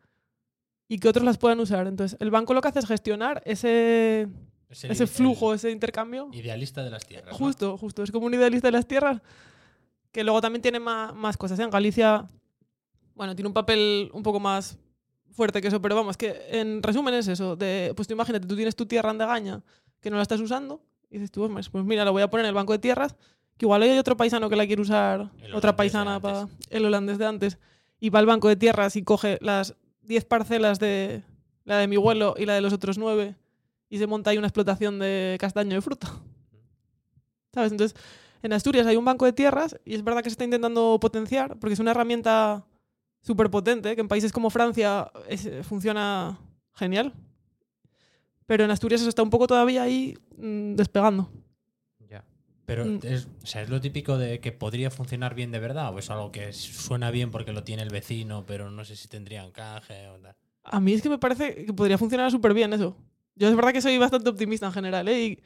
y que otros las puedan usar. Entonces, el banco lo que hace es gestionar ese, ese flujo, ese intercambio. idealista de las tierras. ¿no? Justo, justo. Es como un idealista de las tierras que luego también tiene más, más cosas. ¿eh? En Galicia, bueno, tiene un papel un poco más fuerte que eso, pero vamos, que en resumen es eso. De, pues tú imagínate, tú tienes tu tierra en Degaña que no la estás usando y dices tú, pues, mira, la voy a poner en el banco de tierras, que igual hay otro paisano que la quiere usar, otra paisana para el holandés de antes, y va al banco de tierras y coge las 10 parcelas de la de mi abuelo y la de los otros 9 y se monta ahí una explotación de castaño de fruta. ¿Sabes? Entonces, en Asturias hay un banco de tierras y es verdad que se está intentando potenciar porque es una herramienta súper potente, que en países como Francia es- funciona genial. Pero en Asturias eso está un poco todavía ahí mm, despegando. Pero Mm. es, o sea, es lo típico de que podría funcionar bien de verdad o es algo que suena bien porque lo tiene el vecino, pero no sé si tendría encaje o tal. A mí es que me parece que podría funcionar súper bien eso. Yo es verdad que soy bastante optimista en general, ¿eh? Y,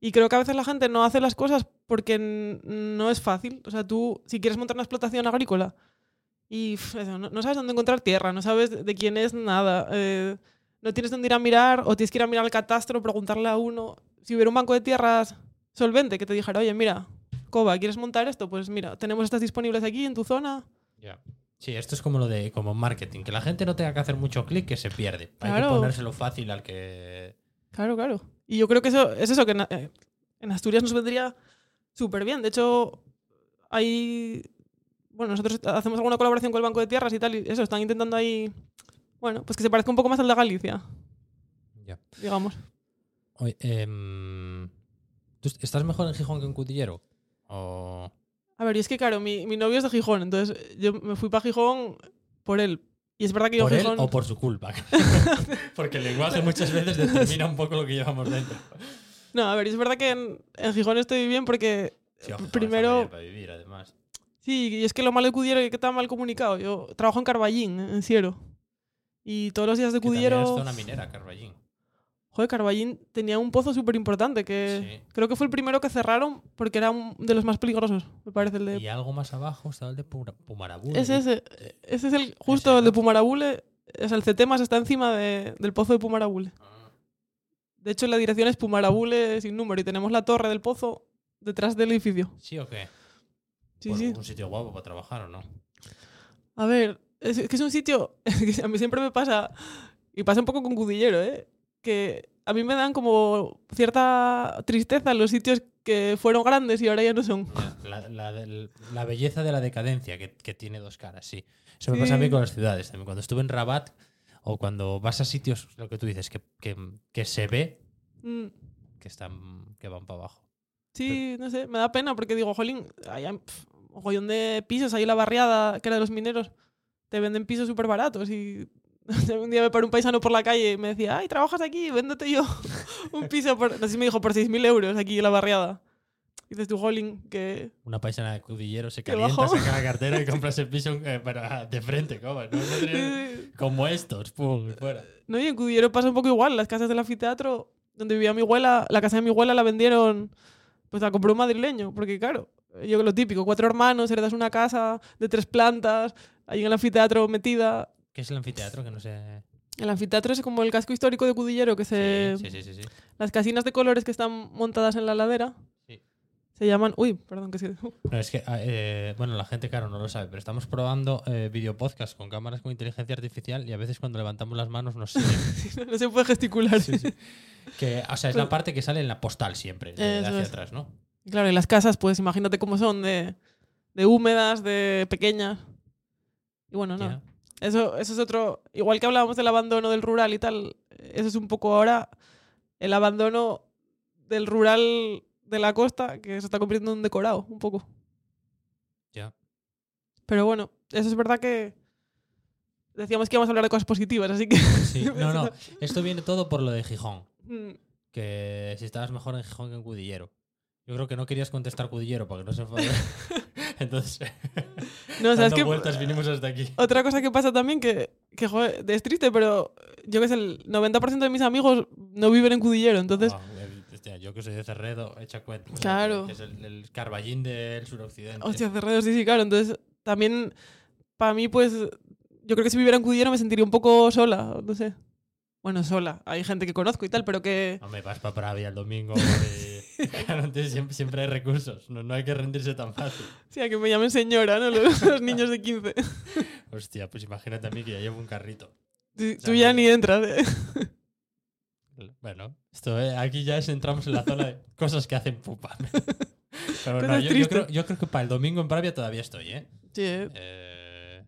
y creo que a veces la gente no hace las cosas porque no es fácil. O sea, tú, si quieres montar una explotación agrícola y eso, no, no sabes dónde encontrar tierra, no sabes de, de quién es nada, eh, no tienes dónde ir a mirar o tienes que ir a mirar al catastro, preguntarle a uno. Si hubiera un banco de tierras solvente que te dijera, oye, mira, Coba, ¿quieres montar esto? Pues mira, tenemos estas disponibles aquí en tu zona. Ya. Sí, esto es como lo de como marketing, que la gente no tenga que hacer mucho clic, que se pierde. Hay que Claro. ponérselo fácil al que Claro, claro. Y yo creo que eso es eso, que en, eh, en Asturias nos vendría súper bien. De hecho, hay. Bueno, nosotros hacemos alguna colaboración con el Banco de Tierras y tal, y eso, están intentando ahí. Bueno, pues que se parezca un poco más al de Galicia, Ya. digamos. Oye, em, ¿tú est- ¿Estás mejor en Gijón que en Cudillero? O... A ver, y es que, claro, mi, mi novio es de Gijón, entonces yo me fui para Gijón por él. Y es verdad que yo ¿Por él Gijón. o por su culpa? *laughs* *laughs* Porque el lenguaje muchas veces determina un poco lo que llevamos dentro. No, a ver, y es verdad que en, en Gijón estoy bien porque. Sí, primero. para vivir, además. Sí, y es que lo malo de Cudillero es que está mal comunicado. Yo trabajo en Carballín, en Siero. Y todos los días de Cudillero. es zona minera, Carballín. Joder, Carballín tenía un pozo súper importante que Sí. creo que fue el primero que cerraron porque era un- de los más peligrosos, me parece el de... Y algo más abajo estaba el de Pura- Pumarabú. Ese, es el justo Ese, el de. Pumarabule. El CETEMAS está encima de- del pozo de Pumarabule. Ah, De hecho, la dirección es Pumarabule sin número y tenemos la torre del pozo detrás del edificio. ¿Sí o qué? Sí, Pues sí. Un sitio guapo para trabajar, ¿o no? A ver, es, es que es un sitio *laughs* que a mí siempre me pasa, y pasa un poco con Cudillero, ¿eh? que a mí me dan como cierta tristeza los sitios que fueron grandes y ahora ya no son. La, la del- la belleza de la decadencia que, que tiene dos caras, sí. Eso me pasa a mí con las ciudades también. Cuando estuve en Rabat o cuando vas a sitios, lo que tú dices, que, que, que se ve Mm, que están que van para abajo. Sí, no sé, me da pena porque digo, jolín, hay un mogollón de pisos ahí en la barriada que era de los mineros. Te venden pisos súper baratos y *laughs* un día me paró un paisano por la calle y me decía, ay, trabajas aquí, véndete yo *laughs* un piso por, si me dijo, por 6.000 euros aquí en la barriada. Y dices tú, jolín, que... Una paisana de cudillero se calienta, saca la cartera y compra ese piso eh, para, de frente, como, ¿no? Como estos, pum, fuera. No, y en Cudillero pasa un poco igual. Las casas del anfiteatro donde vivía mi abuela, la casa de mi abuela la vendieron, pues la compró un madrileño, porque claro, yo lo típico, cuatro hermanos, heredas una casa de tres plantas, ahí en el anfiteatro metida. ¿Qué es el anfiteatro? Que no sé. El anfiteatro es como el casco histórico de Cudillero, que se... Sí, sí, sí, sí. Las casinas de colores que están montadas en la ladera Sí. se llaman... Uy, perdón, que. *laughs* No, es que, ah, eh, bueno, la gente, claro, no lo sabe, pero estamos probando eh, videopodcast con cámaras con inteligencia artificial y a veces cuando levantamos las manos nos *laughs* siguen. no se puede gesticular. Sí, sí. Que, o sea, es la parte que sale en la postal siempre, de, hacia es. atrás, ¿no? Claro, y las casas, pues imagínate cómo son, de, de húmedas, de pequeñas. Y bueno, no. Eso, eso es otro. Igual que hablábamos del abandono del rural y tal, eso es un poco ahora el abandono del rural de la costa, que se está convirtiendo en un decorado, un poco. Ya. Pero bueno, eso es verdad que. Decíamos que íbamos a hablar de cosas positivas, así que. Sí, *laughs* no, no. Esto viene todo por lo de Gijón. Mm, Que si estabas mejor en Gijón que en Cudillero. Yo creo que no querías contestar Cudillero para que no se enfade. *laughs* Entonces, No, o sea, es dando que. vueltas vinimos hasta aquí. Otra cosa que pasa también que, que joder, es triste, pero yo que sé, el 90% de mis amigos no viven en Cudillero, entonces. Eh, hostia, yo que soy de Cerredo, echa cuenta. Claro. Que es el, el Carballín del suroccidente. Hostia, Cerredo, sí, sí, claro. Entonces, también, para mí, pues, yo creo que si viviera en Cudillero me sentiría un poco sola, no sé. Bueno, sola. Hay gente que conozco y tal, pero que... No me vas para Pravia el domingo. *laughs* y- *laughs* claro, entonces siempre, siempre hay recursos. No, no hay que rendirse tan fácil. O sea, que me llamen señora, ¿no? Los, los *laughs* niños de 15. *laughs* Hostia, pues imagínate a mí que ya llevo un carrito. Tú, ya ni entras, ¿eh? Bueno, esto eh, aquí ya es, entramos en la zona de cosas que hacen pupa. Pero no, yo, creo, yo creo que para el domingo en Pravia todavía estoy, ¿eh? Sí, ¿eh? Eh,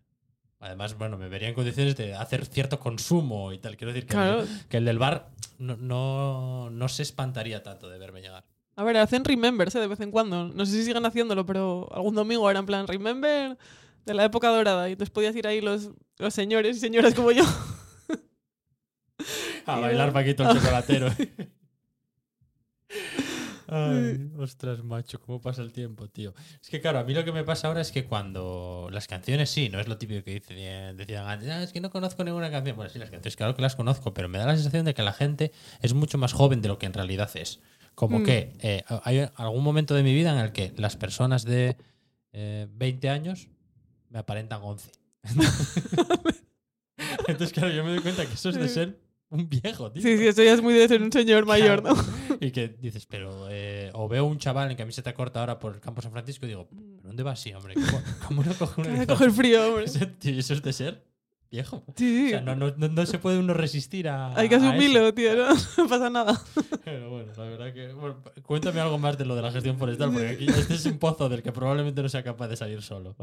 además, bueno, me vería en condiciones de hacer cierto consumo y tal. Quiero decir que, Claro. el, que el del bar no, no, no se espantaría tanto de verme llegar. A ver, hacen remembers ¿eh? de vez en cuando. No sé si siguen haciéndolo, pero algún domingo era en plan remember de la época dorada. Y entonces podías ir ahí los, los señores y señoras como yo. A *laughs* bailar Paquito el chocolatero. *laughs* Ay, ostras, macho, cómo pasa el tiempo, tío. Es que claro, a mí lo que me pasa ahora es que cuando las canciones sí, no es lo típico que dice- decían antes, "Ah, es que no conozco ninguna canción. Bueno, sí, las canciones claro que las conozco, pero me da la sensación de que la gente es mucho más joven de lo que en realidad es. Como Mm. que eh, hay algún momento de mi vida en el que las personas de eh, 20 años me aparentan 11. *laughs* Entonces, claro, yo me doy cuenta que eso es de ser un viejo, tío. Sí, sí, eso ya es muy de ser un señor mayor, ¿no? Y que dices, pero. eh, o veo un chaval en camiseta corta ahora por el campo San Francisco y digo, ¿pero dónde va así, hombre? ¿Cómo, cómo no coge Que una *laughs* coger frío, hombre. Eso, tío, eso es de ser viejo. *laughs* Sí, O sí. sea, no, no, no, no se puede uno resistir a. Hay que a asumirlo, tío, ¿no? *laughs* No pasa nada. *laughs* Pero bueno, la verdad que. bueno, cuéntame algo más de lo de la gestión forestal, porque aquí este es un pozo del que probablemente no sea capaz de salir solo.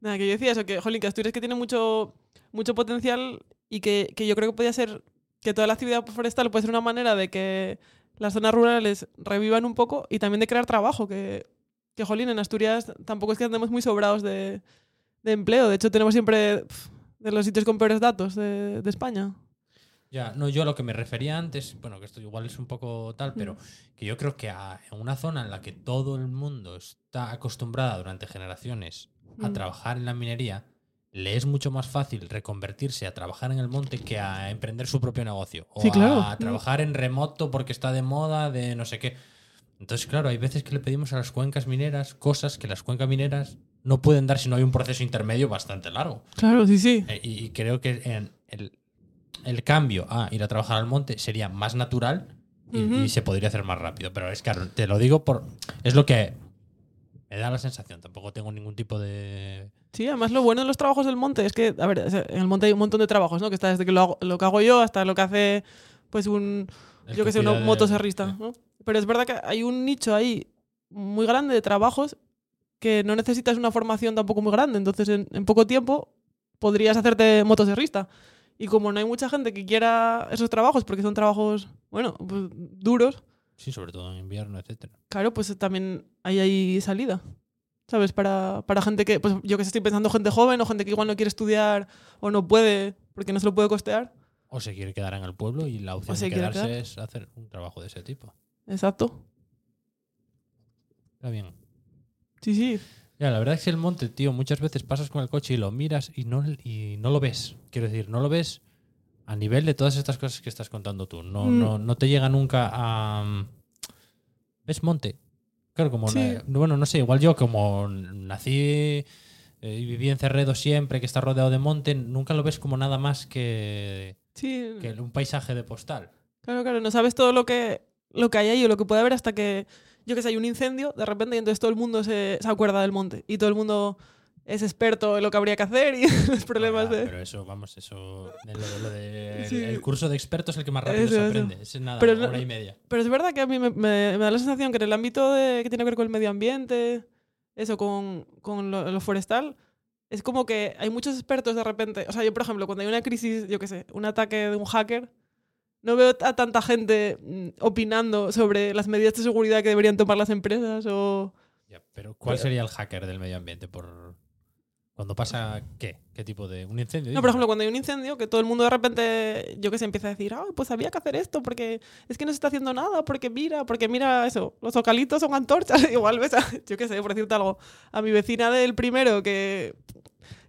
Nada, que yo decía eso, que, jolín, que Asturias que tiene mucho, mucho potencial y que, que yo creo que podía ser, que toda la actividad forestal puede ser una manera de que las zonas rurales revivan un poco y también de crear trabajo, que, que jolín, en Asturias tampoco es que andemos muy sobrados de, de empleo, de hecho tenemos siempre de los sitios con peores datos de, de España. Ya, no, yo a lo que me refería antes, bueno, que esto igual es un poco tal, pero Mm. que yo creo que a- en una zona en la que todo el mundo está acostumbrada durante generaciones a Mm. trabajar en la minería, le es mucho más fácil reconvertirse a trabajar en el monte que a emprender su propio negocio. O Sí, claro. a trabajar en remoto porque está de moda, de no sé qué. Entonces, claro, hay veces que le pedimos a las cuencas mineras cosas que las cuencas mineras no pueden dar si no hay un proceso intermedio bastante largo. Claro, sí, sí. Eh, Y, creo que en el, el cambio a ir a trabajar al monte sería más natural y, se podría hacer más rápido. Pero es claro, te lo digo por. Es lo que me da la sensación. Tampoco tengo ningún tipo de. Sí, además lo bueno de los trabajos del monte es que, a ver, en el monte hay un montón de trabajos, ¿no? Que está desde que lo, hago- lo que hago yo hasta lo que hace, pues, un, el yo que sé, un de- motoserrista. ¿no? Pero es verdad que hay un nicho ahí muy grande de trabajos que no necesitas una formación tampoco muy grande. Entonces, en, en poco tiempo podrías hacerte motoserrista. Y como no hay mucha gente que quiera esos trabajos, porque son trabajos, bueno, pues, duros, Sí, sobre todo en invierno, etcétera. claro, pues también hay ahí salida. ¿Sabes? Para, para gente que, pues yo que sé, estoy pensando gente joven o gente que igual no quiere estudiar o no puede porque no se lo puede costear. O se quiere quedar en el pueblo y la opción de quedarse quedar. es hacer un trabajo de ese tipo. Exacto. Está bien. Sí, sí. Ya, la verdad es que el monte, tío, muchas veces pasas con el coche y lo miras y no, y no lo ves. Quiero decir, no lo ves a nivel de todas estas cosas que estás contando tú. No, Mm. no, no te llega nunca a... ¿Ves monte? Claro, como... Sí. bueno, no sé, igual yo como nací eh, y viví en Cerredo siempre, que está rodeado de monte, nunca lo ves como nada más que, Sí. que un paisaje de postal. Claro, claro, no sabes todo lo que, lo que hay ahí o lo que puede haber hasta que, yo que sé, hay un incendio de repente y entonces todo el mundo se, se acuerda del monte y todo el mundo es experto en lo que habría que hacer y *laughs* los problemas Ah, de... Pero eso, vamos, eso... lo de- lo de- el- Sí. el, curso de expertos es el que más rápido Eso, se eso. aprende. Es nada, Pero no- hora y media. Pero es verdad que a mí me, me- me da la sensación que en el ámbito de, que tiene que ver con el medio ambiente, eso, con, con lo, lo forestal, es como que hay muchos expertos de repente. O sea, yo, por ejemplo, cuando hay una crisis, yo qué sé, un ataque de un hacker, no veo a tanta gente mm, opinando sobre las medidas de seguridad que deberían tomar las empresas o... Ya, pero ¿cuál sería el hacker del medio ambiente? Por cuando pasa qué? ¿Qué tipo de un incendio? No, por ejemplo, cuando hay un incendio, que todo el mundo de repente, yo que sé, empieza a decir, ah, pues había que hacer esto, porque es que no se está haciendo nada, porque mira, porque mira eso, los ocalitos son antorchas, *laughs* igual ves, a, *laughs* yo qué sé, por decirte algo, a mi vecina del primero, que,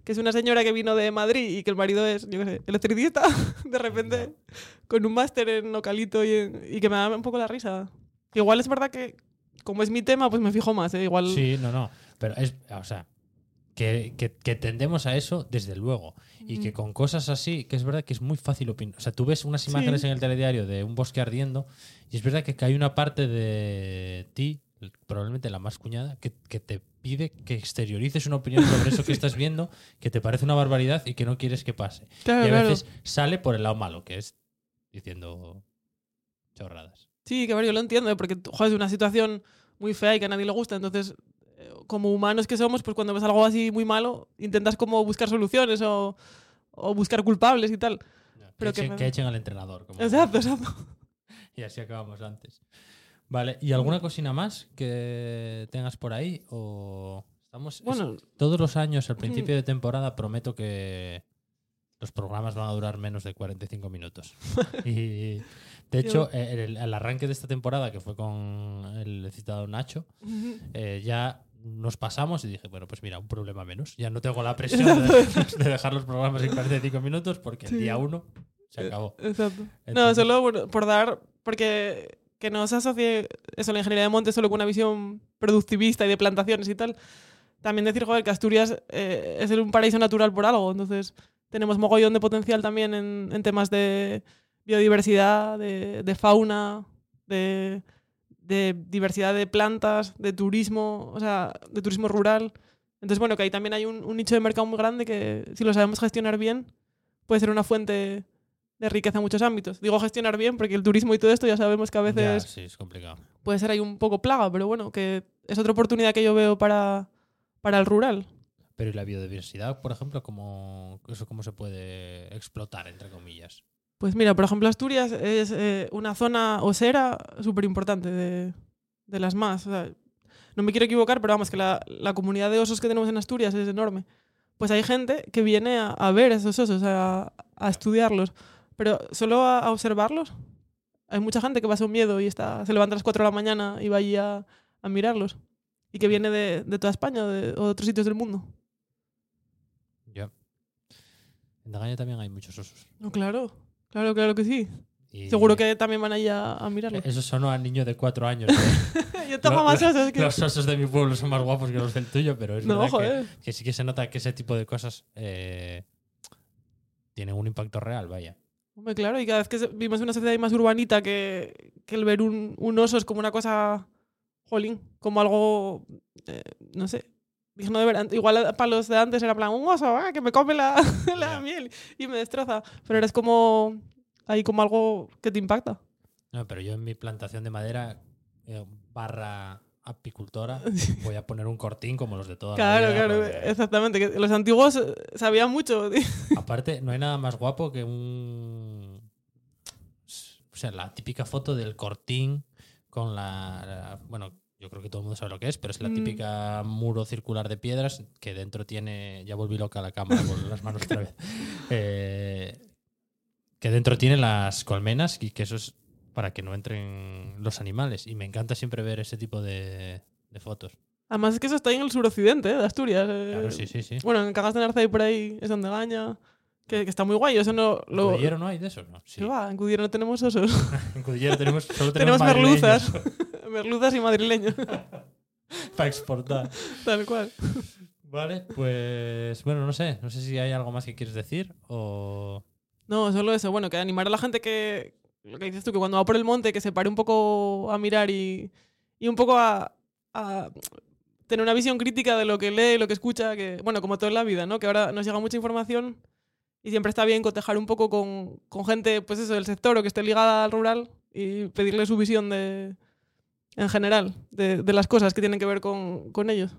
que es una señora que vino de Madrid y que el marido es, yo qué sé, electricista, *laughs* de repente, con un máster en ocalito y, en- y que me da un poco la risa. Igual es verdad que, como es mi tema, pues me fijo más, ¿eh? Igual... Sí, no, no. Pero es, o sea, que, que- que tendemos a eso, desde luego. Y que con cosas así, que es verdad que es muy fácil opinar. O sea, tú ves unas imágenes en el telediario de un bosque ardiendo y es verdad que hay una parte de ti, probablemente la más cuñada, que, que te pide que exteriorices una opinión sobre eso que estás *laughs* viendo, que te parece una barbaridad y que no quieres que pase. Claro, y a claro. veces sale por el lado malo, que es diciendo chorradas. Sí, que yo lo entiendo, ¿eh? porque joder, es una situación muy fea y que a nadie le gusta. Entonces, eh, como humanos que somos, pues cuando ves algo así muy malo, intentas como buscar soluciones o, o buscar culpables y tal. Pero que, que echen, me- que echen al entrenador. como- Exacto, exacto. *laughs* Y así acabamos antes. Vale, ¿y alguna cocina más que tengas por ahí? O estamos. es- Bueno, todos los años, al principio de temporada, prometo que los programas van a durar menos de 45 minutos. *laughs* y de hecho, eh, el, el arranque de esta temporada, que fue con el citado Nacho, eh, ya nos pasamos y dije, bueno, pues mira, un problema menos. Ya no tengo la *laughs* presión de, *laughs* de dejar los programas en 45 minutos porque el Sí. día uno se acabó. Exacto. no, solo por, por dar, porque que no se asocie eso, la ingeniería de montes solo con una visión productivista y de plantaciones y tal. También decir, joder, que Asturias eh, es un paraíso natural por algo. Entonces, tenemos mogollón de potencial también en, temas de biodiversidad, de, fauna, de, diversidad de plantas, de turismo, o sea, de turismo rural. Entonces, bueno, que ahí también hay un nicho de mercado muy grande que, si lo sabemos gestionar bien, puede ser una fuente de riqueza en muchos ámbitos. Digo gestionar bien porque el turismo y todo esto ya sabemos que a Ya, veces sí, es complicado. puede ser ahí un poco plaga, pero bueno, que es otra oportunidad que yo veo para, para el rural. Pero ¿y la biodiversidad, por ejemplo, cómo, eso cómo se puede explotar, entre comillas? Pues mira, por ejemplo, Asturias es eh, una zona osera súper importante de, de las más. O sea, no me quiero equivocar, pero vamos, que la, la comunidad de osos que tenemos en Asturias es enorme. Pues hay gente que viene a, a ver esos osos, a, a estudiarlos, pero solo a, a observarlos. Hay mucha gente que pasa un miedo y está, se levanta a las 4 de la mañana y va allí a, a mirarlos. Y que viene de, de toda España o de, o de otros sitios del mundo. Ya. En Dagaña también hay muchos osos. No, claro, claro, claro que sí. Y Seguro que también van allí a, a mirarlos. Eso sonó a niño de cuatro años. *laughs* ¿eh? Yo Lo- más osos que... Los osos de mi pueblo son más guapos que los del tuyo, pero es No, verdad que, sí que se nota que ese tipo de cosas eh, tienen un impacto real, vaya. Hombre, claro, y cada vez que vivimos en una sociedad más urbanita que, que el ver un, un oso es como una cosa, jolín, como algo, eh, no sé, digno de ver. Igual para los de antes era plan, un oso, ah, que me come la, *laughs* la miel y me destroza. Pero ahora es como, ahí como algo que te impacta. No, pero yo en mi plantación de madera eh, barra apicultora *laughs* voy a poner un cortín como los de toda la Claro, vida, claro, porque- exactamente. Que los antiguos sabían mucho. *laughs* Aparte, no hay nada más guapo que un. O sea, la típica foto del cortín con la. la- Bueno, yo creo que todo el mundo sabe lo que es, pero es la Mm. típica muro circular de piedras que dentro tiene. Ya volví loca la cámara con las manos otra vez. *laughs* Eh, que dentro tiene las colmenas y que eso es para que no entren los animales. Y me encanta siempre ver ese tipo de, de fotos. Además es que eso está ahí en el suroccidente eh, de Asturias. eh. Claro, sí, sí, sí. Bueno, en Cagas de Narcea y por ahí es donde gaña. Que, que está muy guay. Eso no lo. ¿En no hay de esos? No, sí. ¿Qué va? En Cudillero no tenemos osos. *laughs* En Cudillero tenemos, solo tenemos tenemos, merluzas. *laughs* *laughs* Merluzas y madrileños. para exportar. Tal cual. Vale, pues bueno, no sé, no sé si hay algo más que quieres decir o No, solo eso. Bueno, que animar a la gente que. Lo que dices tú, que cuando va por el monte, que se pare un poco a mirar y, y un poco a, a tener una visión crítica de lo que lee, lo que escucha, que, bueno, como todo en la vida, ¿no? Que ahora nos llega mucha información y siempre está bien cotejar un poco con, con gente, pues eso, del sector o que esté ligada al rural y pedirle su visión de, en general, de, de las cosas que tienen que ver con, con ellos.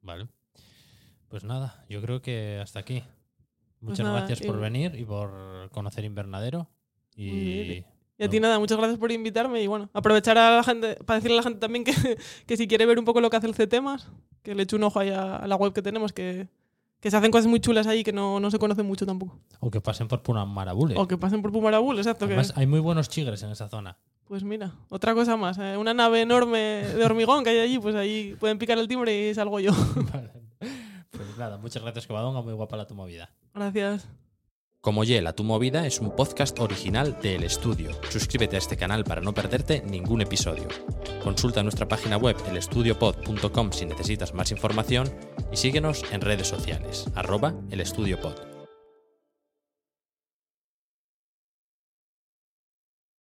Vale. Pues nada, yo creo que hasta aquí. Muchas nada, gracias por y- venir y por conocer Invernadero. Y. Y a ti No. nada, muchas gracias por invitarme y bueno, aprovechar a la gente, para decirle a la gente también que, *laughs* que si quiere ver un poco lo que hace el CTEMAS, que le eche un ojo ahí a, la web que tenemos, que, que se hacen cosas muy chulas ahí que no, no se conocen mucho tampoco. o que pasen por Punamarabule. O que pasen por Pumarabul, exacto. Que, hay muy buenos chigres en esa zona. pues mira, otra cosa más. eh, una nave enorme de hormigón que hay allí, pues ahí pueden picar el timbre y salgo yo. *laughs* Vale. Pues nada, muchas gracias, Covadonga. Muy guapa la tu movida. Gracias. Como Yela, tu movida es un podcast original de El Estudio. Suscríbete a este canal para no perderte ningún episodio. Consulta nuestra página web elestudiopod.com si necesitas más información y síguenos en redes sociales, arroba el estudio pod.